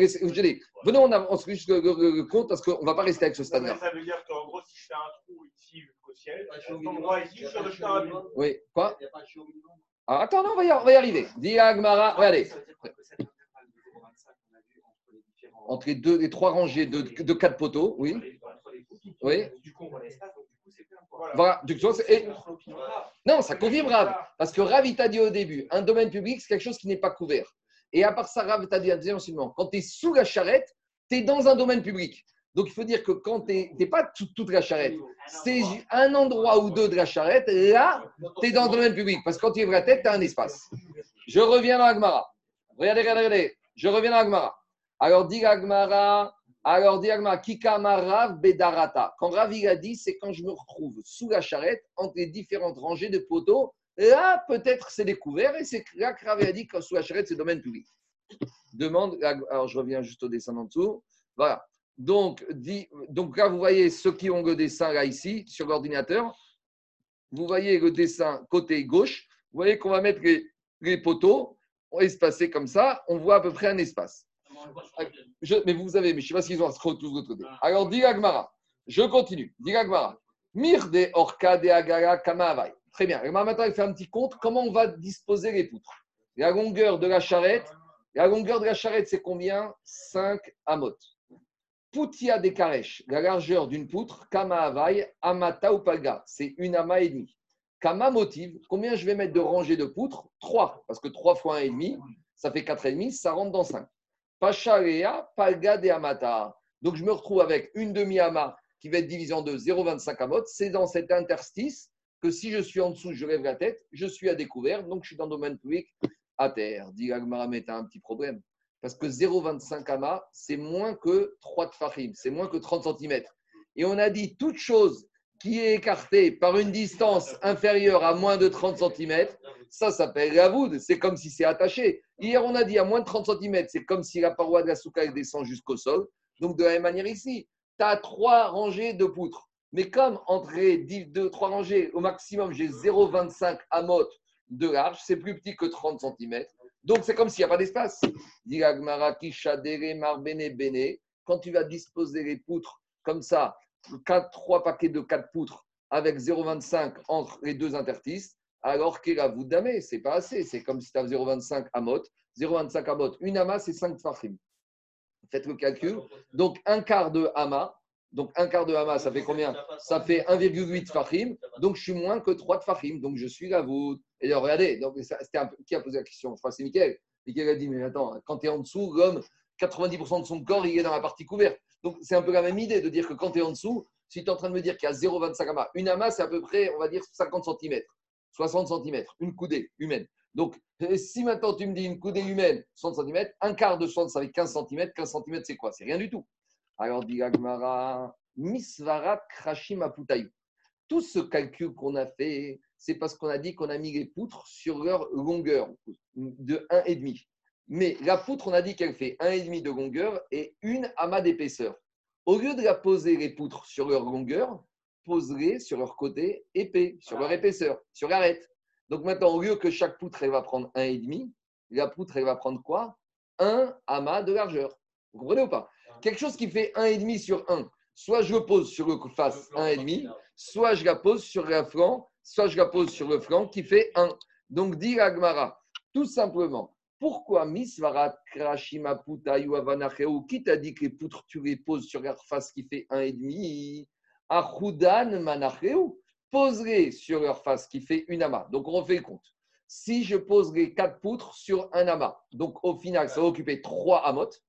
venez, on avance juste le, le- le- le compte parce qu'on ne va pas rester avec ce stade-là. Ça veut dire qu'en gros, si je fais un trou ici jusqu'au ciel, à cet endroit ici, je chaud fais minimum. Oui, quoi Il n'y a pas chaud minimum. Ah, Attends, non, on va y, on va y arriver. Dis Agmara, regardez, Ça veut dire que cet intervalle de 0,25 qu'on a vu entre les deux, les trois rangées de, de quatre poteaux, oui. Oui. Du coup, on voit l'espace, donc Voilà. Et- non, ça confirme Rav. Parce que Rav, il t'a dit au début, un domaine public, c'est quelque chose qui n'est pas couvert. Et à part ça, Rav t'a dit un deuxième enseignement. Quand tu es sous la charrette, tu es dans un domaine public. Donc il faut dire que quand tu n'es pas tout- toute la charrette, c'est un endroit ou deux de la charrette, là, tu es dans le domaine public. Parce que quand tu lèves la tête, tu as un espace. Je reviens dans Agmara. Regardez, regardez, regardez. Je reviens dans Agmara. Alors dit Agmara, alors dit Agmara, Kikamarav Bedarata. Quand Rav il a dit, c'est quand je me retrouve sous la charrette, entre les différentes rangées de poteaux. Là, peut-être c'est découvert et c'est là que Rav a dit que sous la charrette, c'est domaine public. Demande, alors je reviens juste au dessin en dessous. Voilà. Donc, dit, donc là, vous voyez ceux qui ont le dessin là ici sur l'ordinateur. Vous voyez le dessin côté gauche. Vous voyez qu'on va mettre les poteaux espacés comme ça. On voit à peu près un espace. Je- mais vous avez, mais je ne sais pas s'ils ont un scroll tous de l'autre côté. Alors, dit Agmara, je continue. Dit Agmara, Mir de Orka de Agara Kama Très bien. Agmara maintenant, il fait un petit compte. Comment on va disposer les poutres? La longueur de la charrette, la longueur de la charrette, c'est combien? 5 amot. Poutia des Karesh, la largeur d'une poutre, Kama Havai, Amata ou Palga, c'est une ama et demi. Kama motive, combien je vais mettre de rangées de poutres? 3, parce que 3 fois 1,5, ça fait 4,5, ça rentre dans 5. Pacharea, Palga de Amata. Donc je me retrouve avec une demi-ama qui va être divisée en deux, 0,25 amot. C'est dans cet interstice que si je suis en dessous, je lève la tête, je suis à découvert, donc je suis dans le domaine public à terre. Dit Agmara, mais tu un petit problème. Parce que 0,25 ama, c'est moins que 3 tfachim, c'est moins que 30 cm. Et on a dit toute chose qui est écartée par une distance inférieure à moins de 30 cm, ça s'appelle la voûte. C'est comme si c'est attaché. Hier, on a dit à moins de 30 cm, c'est comme si la paroi de la souka descend jusqu'au sol. Donc, de la même manière ici, tu as trois rangées de poutres. Mais comme entre les deux, trois rangées, au maximum, j'ai 0,25 amot de large, c'est plus petit que 30 cm. Donc, c'est comme s'il n'y a pas d'espace. Quand tu vas disposer les poutres comme ça, quatre, trois paquets de 4 poutres avec 0,25 entre les deux interstices, alors qu'est la voûte d'amé, c'est pas assez. C'est comme si tu as 0,25 amot. 0,25 amot, une ama, c'est 5 tfachim. Faites le calcul. Donc, un quart de ama. Donc, un quart de ama, ça fait combien? Ça fait 1,8 tfachim. Donc, je suis moins que 3 tfachim. Donc, je suis la voûte. Et alors, regardez, donc, un qui a posé la question? Je crois que c'est Mickaël. Mickaël a dit Mais attends, quand tu es en dessous, l'homme, 90% de son corps, il est dans la partie couverte. Donc, c'est un peu la même idée de dire que quand tu es en dessous, si tu es en train de me dire qu'il y a 0,25 ama, une ama, c'est à peu près, on va dire, 50 cm, 60 cm, une coudée humaine. Donc, euh, si maintenant tu me dis une coudée humaine, 60 cm, un quart de 60, ça fait 15 cm. 15 cm, c'est quoi? C'est rien du tout. Alors, dit Agmara, Misvarat Krashim Aputayu. Tout ce calcul qu'on a fait, c'est parce qu'on a dit qu'on a mis les poutres sur leur longueur de 1,5. Mais la poutre, on a dit qu'elle fait 1,5 de longueur et une amas d'épaisseur. Au lieu de la poser les poutres sur leur longueur, pose-les sur leur côté épais, sur leur épaisseur, sur l'arête. Donc maintenant, au lieu que chaque poutre, elle va prendre 1,5, la poutre, elle va prendre quoi? Un amas de largeur. Vous comprenez ou pas? Quelque chose qui fait 1,5 sur 1. Soit je le pose sur le face 1,5, soit je la pose sur la flanc, soit je la pose sur le flanc qui fait 1. Donc, dit Agmara, tout simplement, pourquoi Misvarat Krashima Putayu Avanacheu, qui t'a dit que les poutres, tu les poses sur leur face qui fait 1,5 Achudan Manacheu, poserai sur leur face qui fait une amas. Donc, on refait le compte. Si je pose les 4 poutres sur un amas, donc au final, ça va occuper 3 amotes.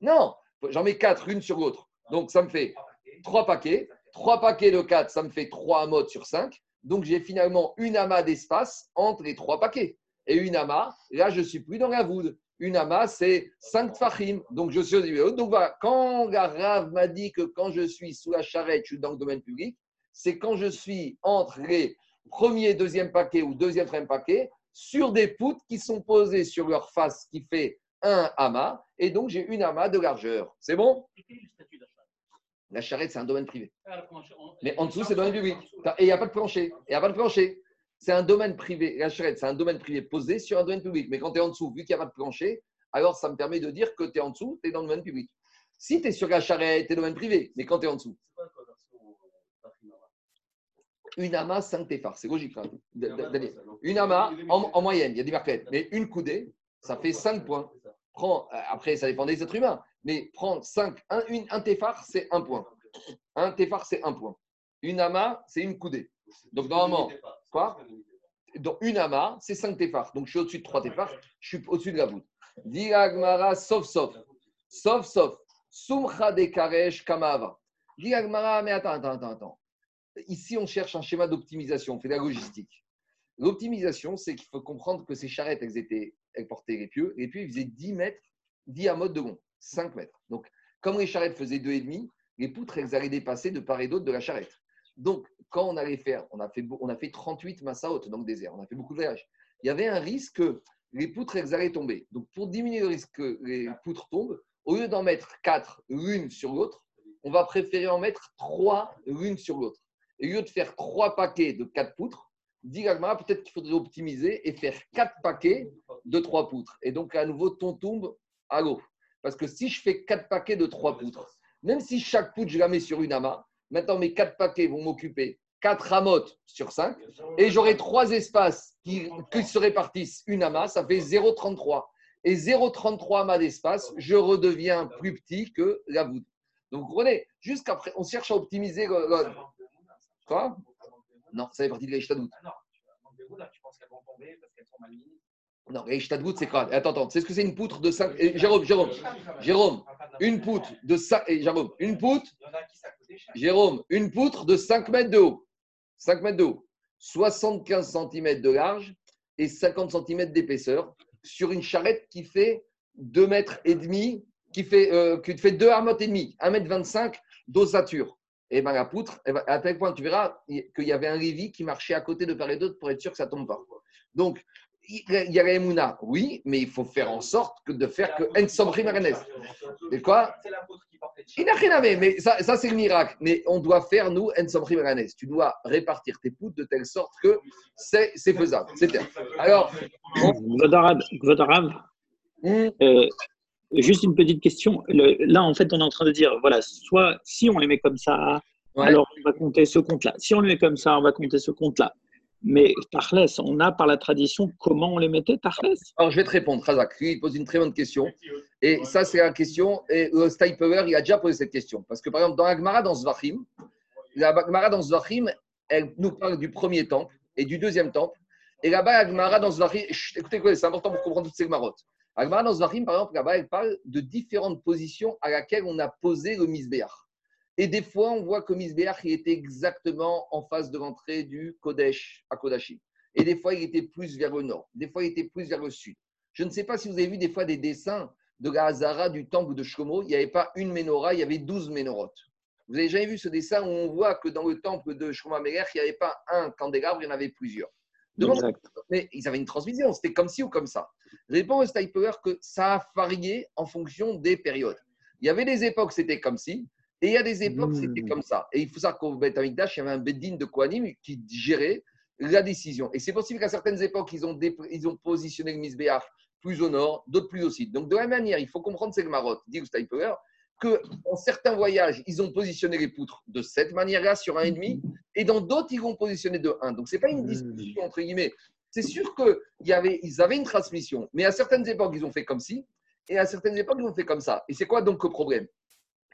Non, j'en mets 4 une sur l'autre. Donc, ça me fait 3 paquets. 3 paquets de 4, ça me fait 3 amotes sur 5. Donc, j'ai finalement une amas d'espace entre les 3 paquets. Et une ama, là, je suis plus dans la voûte. Une ama, c'est 5 tfachim. Donc, je suis au Donc, voilà, quand la Rav m'a dit que quand je suis sous la charrette, je suis dans le domaine public, c'est quand je suis entre les premier et deuxième paquet ou deuxième, troisième paquet sur des poutres qui sont posées sur leur face qui fait un amas. Et donc, j'ai une amas de largeur. C'est bon? La charrette, c'est un domaine privé. Ah, Mais en dessous, c'est domaine public. Et il n'y a pas de plancher. Il n'y a pas de plancher. C'est un domaine privé. La charrette, c'est un domaine privé posé sur un domaine public. Mais quand tu es en dessous, vu qu'il n'y a pas de plancher, alors ça me permet de dire que tu es en dessous, tu es dans le domaine public. Si tu es sur la charrette, tu es domaine privé. Mais quand tu es en dessous. Une amas, 5 téfars. C'est logique. Hein. Une amas, en, moyenne, il y a des marquettes. Mais une coudée, ça fait 5 points. Prends, euh, après, ça dépend des êtres humains. Mais prends 5. Un, une, un c'est un point. Un téphar, c'est un point. Une amas, c'est une coudée. Donc, normalement, quoi une amas, c'est 5 téphars. Donc, je suis au-dessus de 3 téphars. Je suis au-dessus de la voûte. Diragmara, sauf, sauf. Sauf, sauf. Sumcha de karesh kamava. Diragmara, mais attends, attends, attends, attends. Ici, on cherche un schéma d'optimisation, on fait de la logistique. L'optimisation, c'est qu'il faut comprendre que ces charrettes, elles, étaient, elles portaient les pieux. Les pieux, ils faisaient 10 mètres, 10 à mode de long, 5 mètres. Donc, comme les charrettes faisaient 2,5, les poutres, elles allaient dépasser de part et d'autre de la charrette. Donc, quand on allait faire, on a fait, on a fait 38 hautes dans le désert, on a fait beaucoup de voyages. Il y avait un risque que les poutres, elles allaient tomber. Donc, pour diminuer le risque que les poutres tombent, au lieu d'en mettre 4 l'une sur l'autre, on va préférer en mettre 3 l'une sur l'autre. Et au lieu de faire trois paquets de quatre poutres, dit peut-être qu'il faudrait optimiser et faire quatre paquets de trois poutres. Et donc, à nouveau, ton tombe à l'eau. Parce que si je fais quatre paquets de trois poutres, même si chaque poutre, je la mets sur une amas, maintenant mes quatre paquets vont m'occuper quatre ramotes sur cinq, et j'aurai trois espaces qui, se répartissent une amas, ça fait 0,33. Et 0,33 amas d'espace, je redeviens plus petit que la voûte. Donc, vous comprenez, jusqu'après, on cherche à optimiser le, Quoi? Non, ça fait partie de l'Eishtadout. Ah non, tu penses qu'elles vont tomber parce qu'elles sont mal mises non, l'Eishtadout, c'est quoi Attends, attends, c'est ce que c'est une poutre de 5. Jérôme, Jérôme, Jérôme, une poutre de 5. Jérôme, une poutre. Jérôme, une poutre de 5 mètres de haut. 5 mètres de haut. 75 cm de large et 50 cm d'épaisseur sur une charrette qui fait 2 mètres et demi, qui fait, euh, qui fait 2 armotes et demi, 1 mètre 25 d'ossature et ben la poutre, à tel point tu verras qu'il y avait un Lévi qui marchait à côté de part et d'autre pour être sûr que ça ne tombe pas. Donc, il y a la Emouna, oui, mais il faut faire en sorte que de faire que. Et quoi C'est la poutre qui portait Il n'a rien à mais ça, ça c'est le miracle. Mais on doit faire, nous, Maranès. Tu dois répartir tes poutres de telle sorte que c'est faisable. C'est Alors. Gvodarab, hmm. euh, Juste une petite question. là, en fait, on est en train de dire, voilà, soit si on les met comme ça, alors on va compter ce compte-là. Si on les met comme ça, on va compter ce compte-là. Mais Tarles, on a par la tradition comment on les mettait, Tarles? Alors, je vais te répondre, Razak. Il pose une très bonne question. Et ça, c'est la question. Et le Power, il a déjà posé cette question. Parce que, par exemple, dans la Gemara, dans Zvachim, la Gemara, dans Zvachim, elle nous parle du premier temple et du deuxième temple. Et là-bas, la Gemara, dans Zvachim, écoutez, c'est important pour comprendre toutes ces Gemarotes. Agmara dans Zvachim, par exemple, là-bas, elle parle de différentes positions à laquelle on a posé le Misbéach. Et des fois, on voit que Misbéach, il était exactement en face de l'entrée du Kodesh à Kodashim. Et des fois, il était plus vers le nord. Des fois, il était plus vers le sud. Je ne sais pas si vous avez vu des fois des dessins de la Hazara du temple de Shlomo. Il n'y avait pas une menorah, il y avait douze ménorotes. Vous avez jamais vu ce dessin où on voit que dans le temple de Shlomo Améler, il n'y avait pas un candélabre, il y en avait plusieurs. mais ils avaient une transmission, c'était comme ci ou comme ça. Répond au Stipeler que ça a varié en fonction des périodes. Il y avait des époques, c'était comme ci, et il y a des époques, c'était hmm. comme ça. Et il faut savoir qu'au Beth Amikdash, il y avait un Beddin de Kohanim qui gérait la décision. Et c'est possible qu'à certaines époques, ils ont, ils ont positionné le Misbéach plus au nord, d'autres plus au sud. Donc, de la même manière, il faut comprendre ces marottes, dit Stipeler, que dans certains voyages, ils ont positionné les poutres de cette manière-là sur un et demi, et dans d'autres, ils vont positionner de 1. Donc, ce n'est pas une hmm. discussion entre guillemets c'est sûr qu'ils avaient une transmission, mais à certaines époques, ils ont fait comme ci, et à certaines époques, ils ont fait comme ça. Et c'est quoi donc le problème?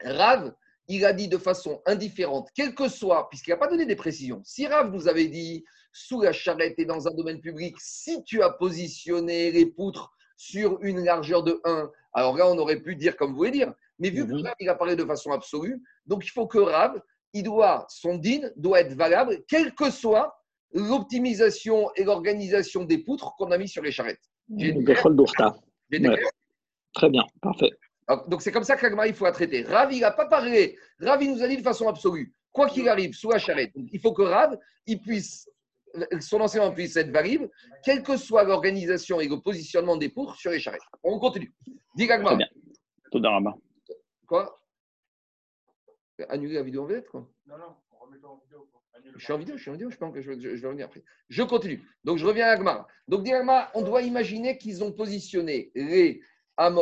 Rav, il a dit de façon indifférente, quel que soit, puisqu'il n'a pas donné des précisions. Si Rav nous avait dit, sous la charrette et dans un domaine public, si tu as positionné les poutres sur une largeur de 1, alors là, on aurait pu dire comme vous voulez dire. Mais vu que mhm. Rav, il a parlé de façon absolue, donc il faut que Rav, il doit, son din doit être valable, quel que soit l'optimisation et l'organisation des poutres qu'on a mis sur les charrettes. J'ai Ouais. Très bien, parfait. Alors, Donc c'est comme ça qu'Agma, il faut la traiter. Rav, il n'a pas parlé. Rav, il nous a dit de façon absolue. Quoi qu'il arrive, sous la charrette, donc, il faut que Rav, il puisse, son enseignement puisse être valide, quelle que soit l'organisation et le positionnement des poutres sur les charrettes. On continue. Dis Agma. Très bien. Toda Rabba. Quoi? Annuler la vidéo en vedette, quoi? Non, non, on remet en vidéo. quoi. Je suis en vidéo, je suis en vidéo, je, pense que je, je- je vais revenir après. Je continue. Donc, je reviens à Agmar. Donc, dit Agmar, on doit imaginer qu'ils ont positionné les,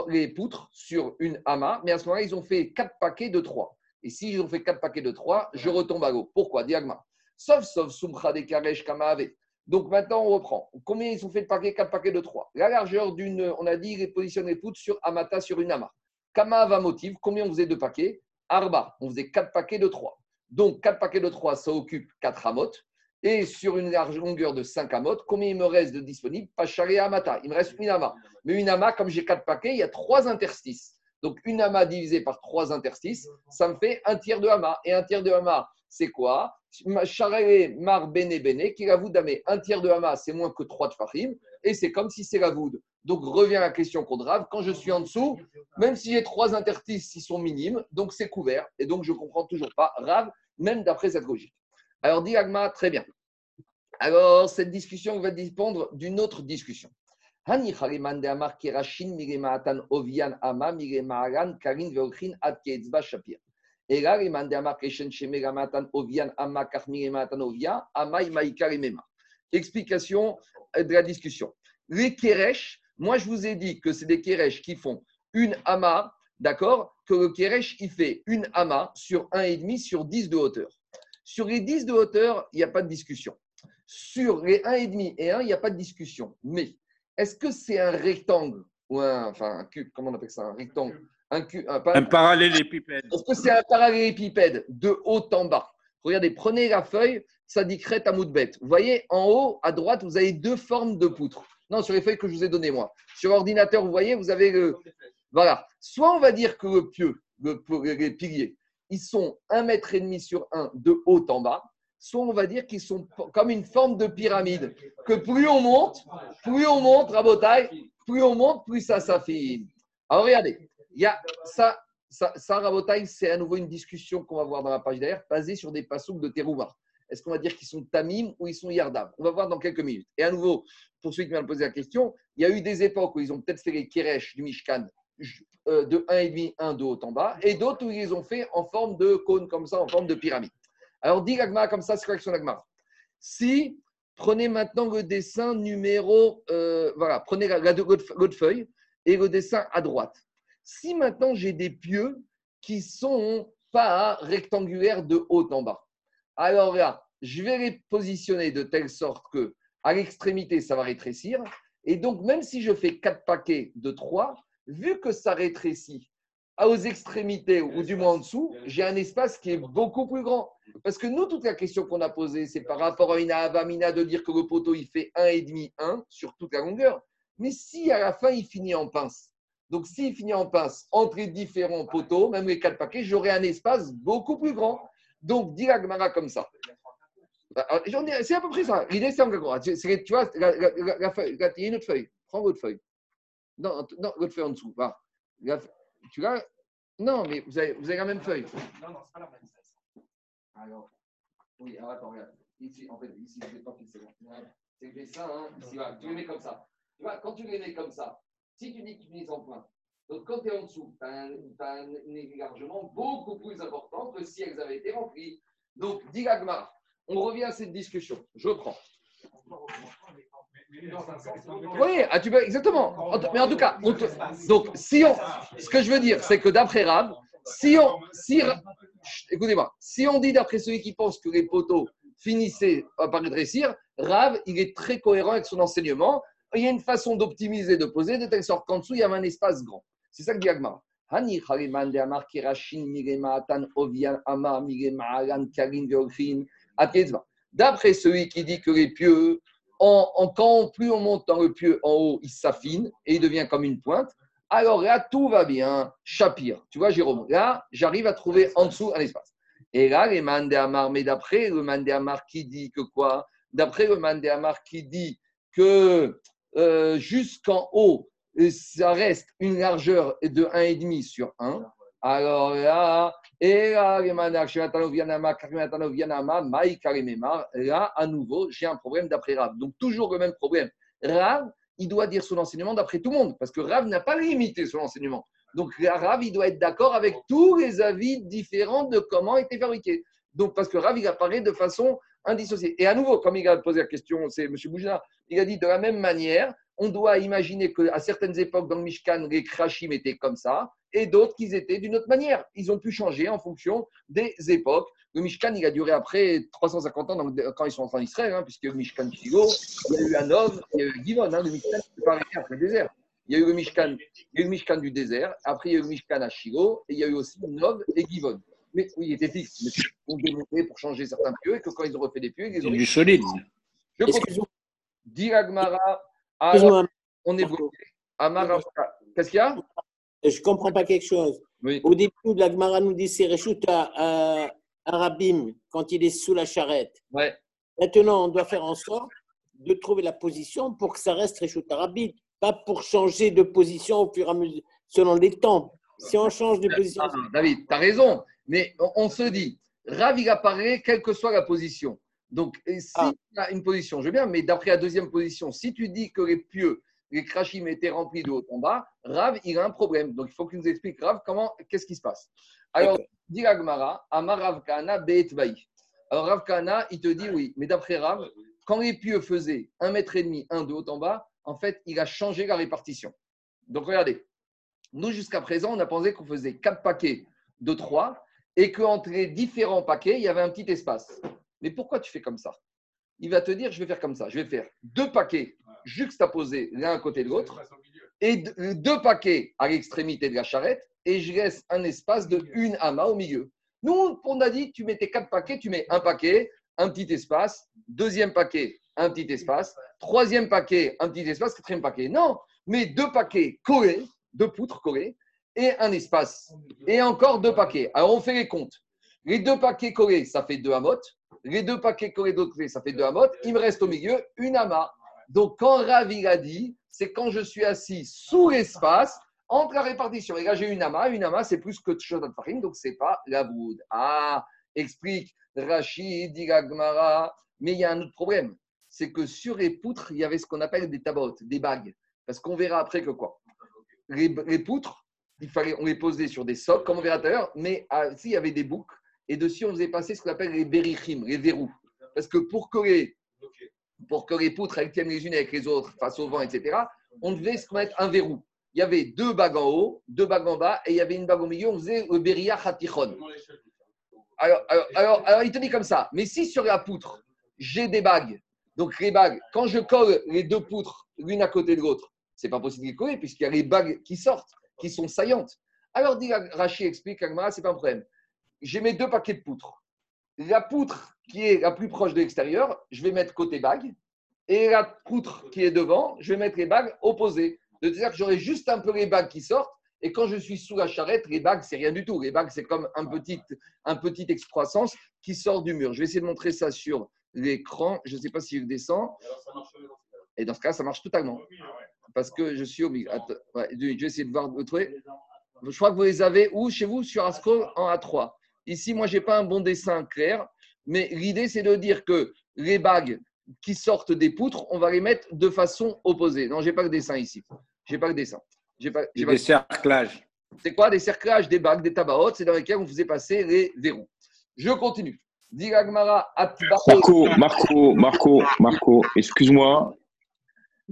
les poutres sur une hama, mais à ce moment-là, ils ont fait quatre paquets de trois. Et s'ils ont fait quatre paquets de trois, je retombe à l'eau. Pourquoi? Dit Agmar. Sauf, sauf, Sumcha de Karesh Kamaave. Donc, maintenant, on reprend. Combien ils ont fait de paquets? Quatre paquets de trois. La largeur d'une, on a dit, ils positionne les poutres sur Amata, sur une hama. Kamaava motive, combien on faisait de paquets? Arba, on faisait quatre paquets de trois. Donc, 4 paquets de 3, ça occupe 4 amotes. Et sur une large longueur de 5 amotes, combien il me reste de disponible Pacharé Amata. Il me reste une ama. Mais une ama, comme j'ai 4 paquets, il y a 3 interstices. Donc, une ama divisée par 3 interstices, ça me fait un tiers de ama. Et un tiers de ama, c'est quoi? Charé Mar Bene Bene, qui la voûte d'amé. Un tiers de ama, c'est moins que 3 de Fahim. Et c'est comme si c'est la voûte. Donc, revient la question qu'on grave. Quand je suis en dessous, même si j'ai 3 interstices, ils sont minimes. Donc, c'est couvert. Et donc, je ne comprends toujours pas. Rav, même d'après cette logique. Alors, dit Agma, très bien. Alors, cette discussion va dépendre d'une autre discussion. Et là. Explication de la discussion. Les Keresh, moi je vous ai dit que c'est des Keresh qui font une Ama, d'accord Que le Keresh, il fait une Ama sur 1,5 sur 10 de hauteur. Sur les 10 de hauteur, il n'y a pas de discussion. Sur les 1,5 et 1, il n'y a pas de discussion. Mais est-ce que c'est un rectangle ou un, enfin, un cube, comment on appelle ça Un rectangle? Un, cube, un, parallélépipède. Est-ce que c'est un parallélépipède de haut en bas? Regardez, prenez la feuille, ça dit crête à bête. Vous voyez, en haut, à droite, vous avez deux formes de poutres. Non, sur les feuilles que je vous ai données, moi. Sur l'ordinateur, vous voyez, vous avez le, voilà. Soit on va dire que le pieu, le- les piliers, ils sont un mètre et demi sur un de haut en bas. Soit on va dire qu'ils sont comme une forme de pyramide. Que plus on monte, plus on monte, rabotaille, plus on monte, plus ça s'affine. Alors regardez, y a ça, ça, ça c'est à nouveau une discussion qu'on va voir dans la page derrière, basée sur des passouks de Terouma. Est-ce qu'on va dire qu'ils sont tamim ou ils sont yardam On va voir dans quelques minutes. Et à nouveau, pour celui qui m'a posé la question, il y a eu des époques où ils ont peut-être fait les keresh du Mishkan de 1,5, 1 de haut en bas, et d'autres où ils ont fait en forme de cône comme ça, en forme de pyramide. Alors, dit l'agma comme ça, c'est correction l'agma. Si, prenez maintenant le dessin numéro, euh, voilà, prenez la, la- l'autre feuille et le dessin à droite. Si maintenant j'ai des pieux qui sont pas rectangulaires de haut en bas, alors là, je vais les positionner de telle sorte que à l'extrémité, ça va rétrécir. Et donc, même si je fais quatre paquets de 3, vu que ça rétrécit aux extrémités ou du moins en dessous, j'ai un espace qui est beaucoup plus grand. Parce que nous, toute la question qu'on a posée, c'est par rapport à une avamina de dire que le poteau, il fait 1,5, 1 sur toute la longueur. Mais si à la fin, il finit en pince, donc s'il finit en pince entre les différents poteaux, même les quatre paquets, j'aurai un espace beaucoup plus grand. Donc, dit la Gemara comme ça. Ah, ai- C'est à peu près ça. L'idée, c'est en Tu vois, il y a une autre feuille. Prends votre feuille. Non, non l'autre feuille en dessous. Tu l'as Non, mais vous avez, vous avez la même feuille. Non, non, c'est pas la même. Alors, oui, alors attends, regarde. Ici, en fait, ici, je pas fixer. C'est que j'ai ça, hein. Ici, voilà. Tu les mets comme ça. Tu vois, quand tu les mets comme ça, si tu dis que tu finis en point, donc quand tu es en dessous, tu as, un, élargement beaucoup plus important que si elles avaient été remplies. Donc, Gagmar, on revient à cette discussion. Je prends. Oui, ah, tu peux, exactement. Mais en tout cas, donc si on, ce que je veux dire, c'est que d'après Rab, si on, si, écoutez-moi, si on dit d'après celui qui pense que les poteaux finissaient par rétrécir, Rav, il est très cohérent avec son enseignement. Il y a une façon d'optimiser, de poser, de telle sorte qu'en dessous, il y a un espace grand. C'est ça que dit Agmar. D'après celui qui dit que les pieux, en, plus on monte dans le pieu en haut, il s'affine et il devient comme une pointe. Alors là, tout va bien. Shapir. Tu vois, Jérôme, là, j'arrive à trouver en dessous un espace. Et là, les mandés Amar, mais d'après le mandé Amar qui dit que quoi? D'après le Mandéamar qui dit que euh, jusqu'en haut, ça reste une largeur de 1,5 sur 1. Alors là, et là, à nouveau, j'ai un problème d'après Rav. Donc, toujours le même problème. Rav, il doit dire son enseignement d'après tout le monde, parce que Rav n'a pas limité son enseignement. Donc, Rav, il doit être d'accord avec tous les avis différents de comment était fabriqué. Donc, parce que Rav, il apparaît de façon indissociée. Et à nouveau, comme il a posé la question, c'est M. Boujna, il a dit de la même manière, on doit imaginer qu'à certaines époques dans le Mishkan, les krachim étaient comme ça, et d'autres qu'ils étaient d'une autre manière. Ils ont pu changer en fonction des époques. Le Mishkan, il a duré après 350 ans quand ils sont entrés en Israël, hein, puisque le Mishkan Shiloh, il y a eu Anov, il y a eu Givon. Hein, le Mishkan, c'est pas arrêté après le désert. Il y a eu le Mishkan, il y a eu le Mishkan du désert, après il y a eu le Mishkan à Shiloh, et il y a eu aussi Nov et Givon. Mais oui, il était fixe. Mais ils ont démonté pour changer certains pieux, et que quand ils ont refait des pieux, ils ont. du solide. Je continue. Diragmara, on est bloqué. Qu'est-ce qu'il y a? Je ne comprends pas quelque chose. Au début, la Gemara nous dit c'est Réchout à, Rabim quand il est sous la charrette. Ouais. Maintenant, on doit faire en sorte de trouver la position pour que ça reste Réchout à Rabim, pas pour changer de position au fur et à mesure, selon les temps. Si on change de position. Ah, David, tu as raison. Mais on, se dit, Rav, il apparaît quelle que soit la position. Donc, si ah. tu as une position, je veux bien, mais d'après la deuxième position, si tu dis que les pieux, les krachim étaient remplis de haut en bas, Rav, il a un problème. Donc, il faut qu'il nous explique, Rav, comment, qu'est-ce qui se passe? Alors, dit Agmara, Amar Rav Kana Alors, Rav Kana, il te dit oui, mais d'après Rav, quand les pieux faisaient un mètre et demi, un de haut en bas, en fait, il a changé la répartition. Donc, regardez, nous, jusqu'à présent, on a pensé qu'on faisait quatre paquets de trois et qu'entre les différents paquets, il y avait un petit espace. Mais pourquoi tu fais comme ça? Il va te dire, je vais faire comme ça. Je vais faire deux paquets juxtaposés l'un à côté de l'autre et deux paquets à l'extrémité de la charrette et je laisse un espace de une amas au milieu. Nous, on a dit, tu mettais quatre paquets, tu mets un paquet, un petit espace, deuxième paquet, un petit espace, troisième paquet, un petit espace, quatrième paquet. Non, mais deux paquets collés, deux poutres collées et un espace. Et encore deux paquets. Alors, on fait les comptes. Les deux paquets collés, ça fait deux amotes les deux paquets collés d'autres côté, ça fait deux amotes. Il me reste au milieu une amas. Donc, quand Ravi a dit, c'est quand je suis assis sous l'espace entre la répartition. Et là, j'ai une amas. Une amas, c'est plus que de Farim, donc ce n'est pas la boude. Ah, explique Rachid, Gmara. Mais il y a un autre problème. C'est que sur les poutres, il y avait ce qu'on appelle des tabotes, des bagues. Parce qu'on verra après que quoi? Les, poutres, il fallait, on les posait sur des socles, comme on verra tout à l'heure, mais ah, s'il y avait des boucles, et dessus, on faisait passer ce qu'on appelle les berichim, les verrous. Parce que pour que les, pour que les poutres elles tiennent les unes avec les autres face au vent, etc., on devait se mettre un verrou. Il y avait deux bagues en haut, deux bagues en bas, et il y avait une bague au milieu, on faisait le beria hatichon. Alors, alors, alors, il te dit comme ça, mais si sur la poutre, j'ai des bagues, donc les bagues, quand je colle les deux poutres l'une à côté de l'autre, c'est pas possible de les coller puisqu'il y a les bagues qui sortent, qui sont saillantes. Alors, dit Rachid explique, ce c'est pas un problème j'ai mes deux paquets de poutres. La poutre qui est la plus proche de l'extérieur, je vais mettre côté bague. Et la poutre qui est devant, je vais mettre les bagues opposées. C'est-à-dire que j'aurai juste un peu les bagues qui sortent. Et quand je suis sous la charrette, les bagues, c'est rien du tout. Les bagues, c'est comme un petit, un excroissance qui sort du mur. Je vais essayer de montrer ça sur l'écran. Je ne sais pas s'il descend. Et dans ce cas, ça marche totalement. Parce que je suis milieu. je vais essayer de voir. Je crois que vous les avez où? Chez vous? Sur Asco en A3. Ici, moi, je n'ai pas un bon dessin clair, mais l'idée, c'est de dire que les bagues qui sortent des poutres, on va les mettre de façon opposée. Non, je n'ai pas le dessin ici. Je n'ai pas le dessin. J'ai pas, des cerclages. C'est quoi Des cerclages, des bagues, des tabacs C'est dans lesquels on faisait passer les verrous. Je continue. Marco, Marco, Marco, Marco, excuse-moi.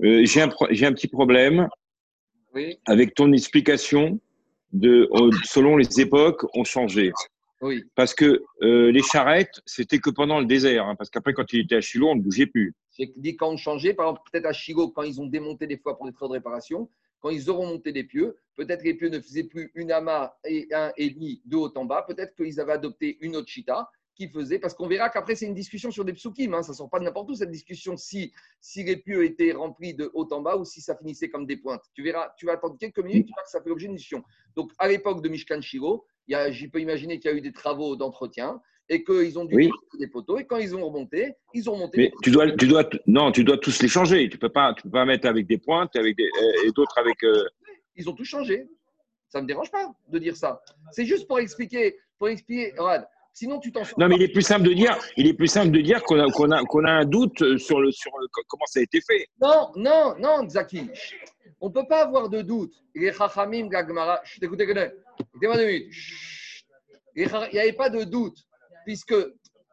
Euh, j'ai un, un, petit problème avec ton explication de euh, selon les époques ont changé. Oui. Parce que euh, les charrettes, c'était que pendant le désert. Hein, parce qu'après, quand il était à Chilo, on ne bougeait plus. J'ai dit quand on changeait, par exemple, peut-être à Chilo, quand ils ont démonté des fois pour des travaux de réparation, quand ils auront monté des pieux, peut-être les pieux ne faisaient plus une amas et un et demi de haut en bas, peut-être qu'ils avaient adopté une autre chita qui faisait, parce qu'on verra qu'après c'est une discussion sur des psukim, hein, ça ne sort pas de n'importe où cette discussion, si, si les pieux étaient remplis de haut en bas ou si ça finissait comme des pointes. Tu verras, tu vas attendre quelques minutes, tu verras que ça fait l'objet d'une discussion. Donc à l'époque de Mishkan Shiro, J'y peux imaginer qu'il y a eu des travaux d'entretien. et qu'ils ont dû Oui. des poteaux, et quand ils ont remonté, ils ont monté. Mais tu dois, tu dois, non, tu dois tous les changer. Tu peux pas, tu peux pas mettre avec des pointes avec des, euh, et d'autres avec. euh, Ils ont tout changé. Ça ne me dérange pas de dire ça. C'est juste pour expliquer, pour expliquer, regarde, sinon tu t'en Non, mais pas. il est plus simple de dire, il est plus simple de dire qu'on a, qu'on a, qu'on a un doute sur le, sur le- comment ça a été fait. Non, non, non, Zaki. On ne peut pas avoir de doute. Les Chachamim, Gagmara, écoutez, écoutez-moi Il n'y avait pas de doute, puisque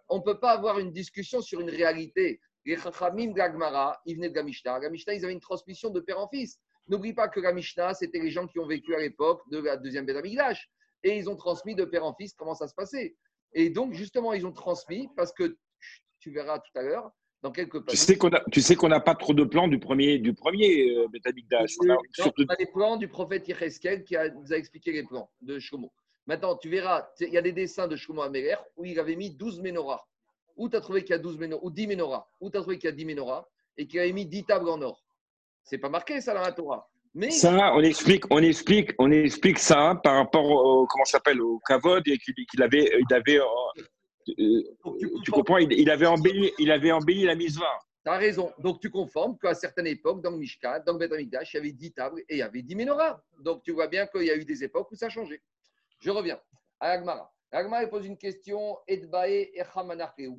on ne peut pas avoir une discussion sur une réalité. Les Chachamim, Gagmara, ils venaient de la Mishnah. Ils avaient une transmission de père en fils. N'oublie pas que la c'était les gens qui ont vécu à l'époque de la deuxième Beth Amikdash. Et ils ont transmis de père en fils comment ça se passait. Et donc, justement, ils ont transmis parce que tu verras tout à l'heure, dans quelques Tu sais qu'on a, tu sais qu'on n'a pas trop de plans du premier, du premier euh. On a Non, surtout- on a les plans du prophète Yecheskel qui a- nous a expliqué les plans de Shlomo. Maintenant, tu verras, il y a des dessins de Shlomo Améler où il avait mis 12 menorahs. Où tu as trouvé qu'il y a 12 menorahs, ou 10 menorahs, où tu as trouvé qu'il y a 10 menorahs et qu'il avait mis 10 tables en or? C'est pas marqué ça dans la Torah. Mais Ça, on explique, on explique, on explique ça par rapport au, comment s'appelle, au Kavod et qu'il avait, il avait, euh, donc, tu comprends, il, il avait embelli, il avait embelli la misva. Tu as raison. Donc, tu conformes qu'à certaines époques, dans le Mishkan, dans le il y avait 10 tables et il y avait 10 menorahs. Donc, tu vois bien qu'il y a eu des époques où ça a changé. Je reviens à Agmara. Agmara pose une question Edbae echamanarkeu.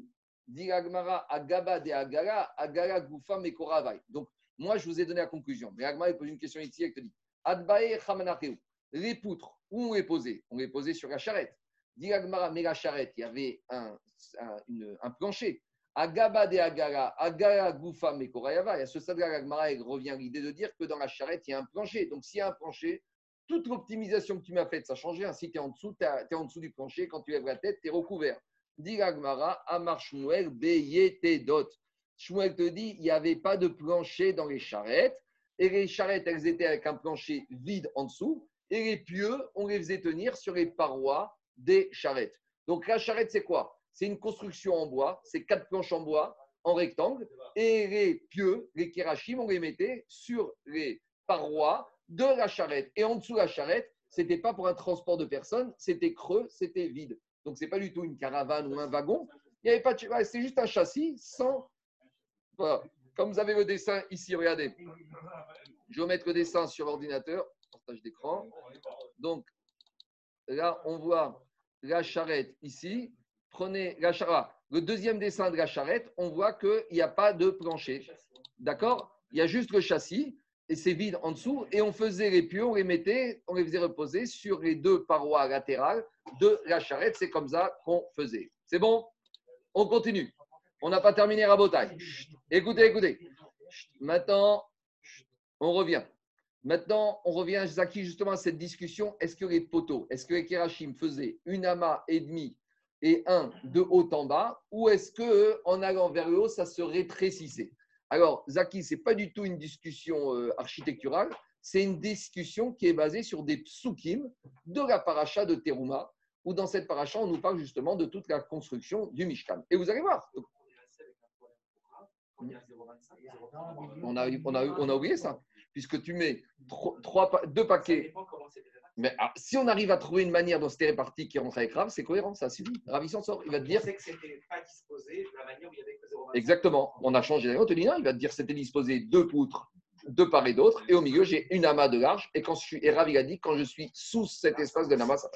Dit Agmara Agaba de Agara, Agara Gufa Mekoravai. Donc, moi, je vous ai donné la conclusion. Mais Agmara pose une question ici, elle te dit Adbae echamanarkeu. Les poutres, où on les posait On les posait sur la charrette. Dit mais la charrette, il y avait un, un- une- un plancher. Agaba de Agara, Agara Gufa Mekorayava. Et à ce stade-là, Agmara elle revient à l'idée de dire que dans la charrette, il y a un plancher. Donc, s'il y a un plancher, toute l'optimisation que tu m'as faite, ça change rien. Si tu es en dessous, tu es en dessous du plancher. Quand tu lèves la tête, tu es recouvert. Dit Agmara, Amar Shmuel, Beyete Dot. Shmuel te dit, il n'y avait pas de plancher dans les charrettes. Et les charrettes, elles étaient avec un plancher vide en dessous. Et les pieux, on les faisait tenir sur les parois des charrettes. Donc la charrette, c'est quoi? C'est une construction en bois. C'est quatre planches en bois en rectangle. Et les pieux, les kérachim, on les mettait sur les parois de la charrette. Et en dessous de la charrette, c'était pas pour un transport de personnes, c'était creux, c'était vide. Donc c'est pas du tout une caravane ou un wagon. Il avait pas c'est juste un châssis sans. Voilà. Comme vous avez le dessin ici, regardez. Je vais mettre le dessin sur l'ordinateur, partage d'écran. Donc là, on voit la charrette ici. Prenez la charrette. Le deuxième dessin de la charrette, on voit qu'il n'y a pas de plancher. D'accord? Il y a juste le châssis et c'est vide en dessous. Et on faisait les pieux, on les mettait, on les faisait reposer sur les deux parois latérales de la charrette. C'est comme ça qu'on faisait. C'est bon? On continue. On n'a pas terminé Rabotaille. Écoutez, écoutez. Maintenant, on revient. Maintenant, on revient, Zaki, justement à cette discussion. Est-ce que les poteaux, est-ce que les Kerachim faisaient une amas et demi et un de haut en bas, ou est-ce que en allant vers le haut, ça se rétrécissait? Alors, Zaki, ce n'est pas du tout une discussion euh, architecturale, c'est une discussion qui est basée sur des psukim de la paracha de Teruma, où dans cette paracha, on nous parle justement de toute la construction du Mishkan. Et vous allez voir, on a, on a, on a oublié ça, puisque tu mets tro- trois, deux paquets. Mais ah, si on arrive à trouver une manière dont c'était réparti qui rentre avec Rav, c'est cohérent, ça suffit. Rav, il s'en sort. Il va te dire. que c'était pas disposé de la manière où il y avait que 0,25. Exactement. On a changé. On te dit non, il va te dire c'était disposé deux poutres de part et d'autre. Et au milieu, j'ai une amas de large. Et quand je suis, et Rav, il a dit quand je suis sous cet espace de l'amas, ça.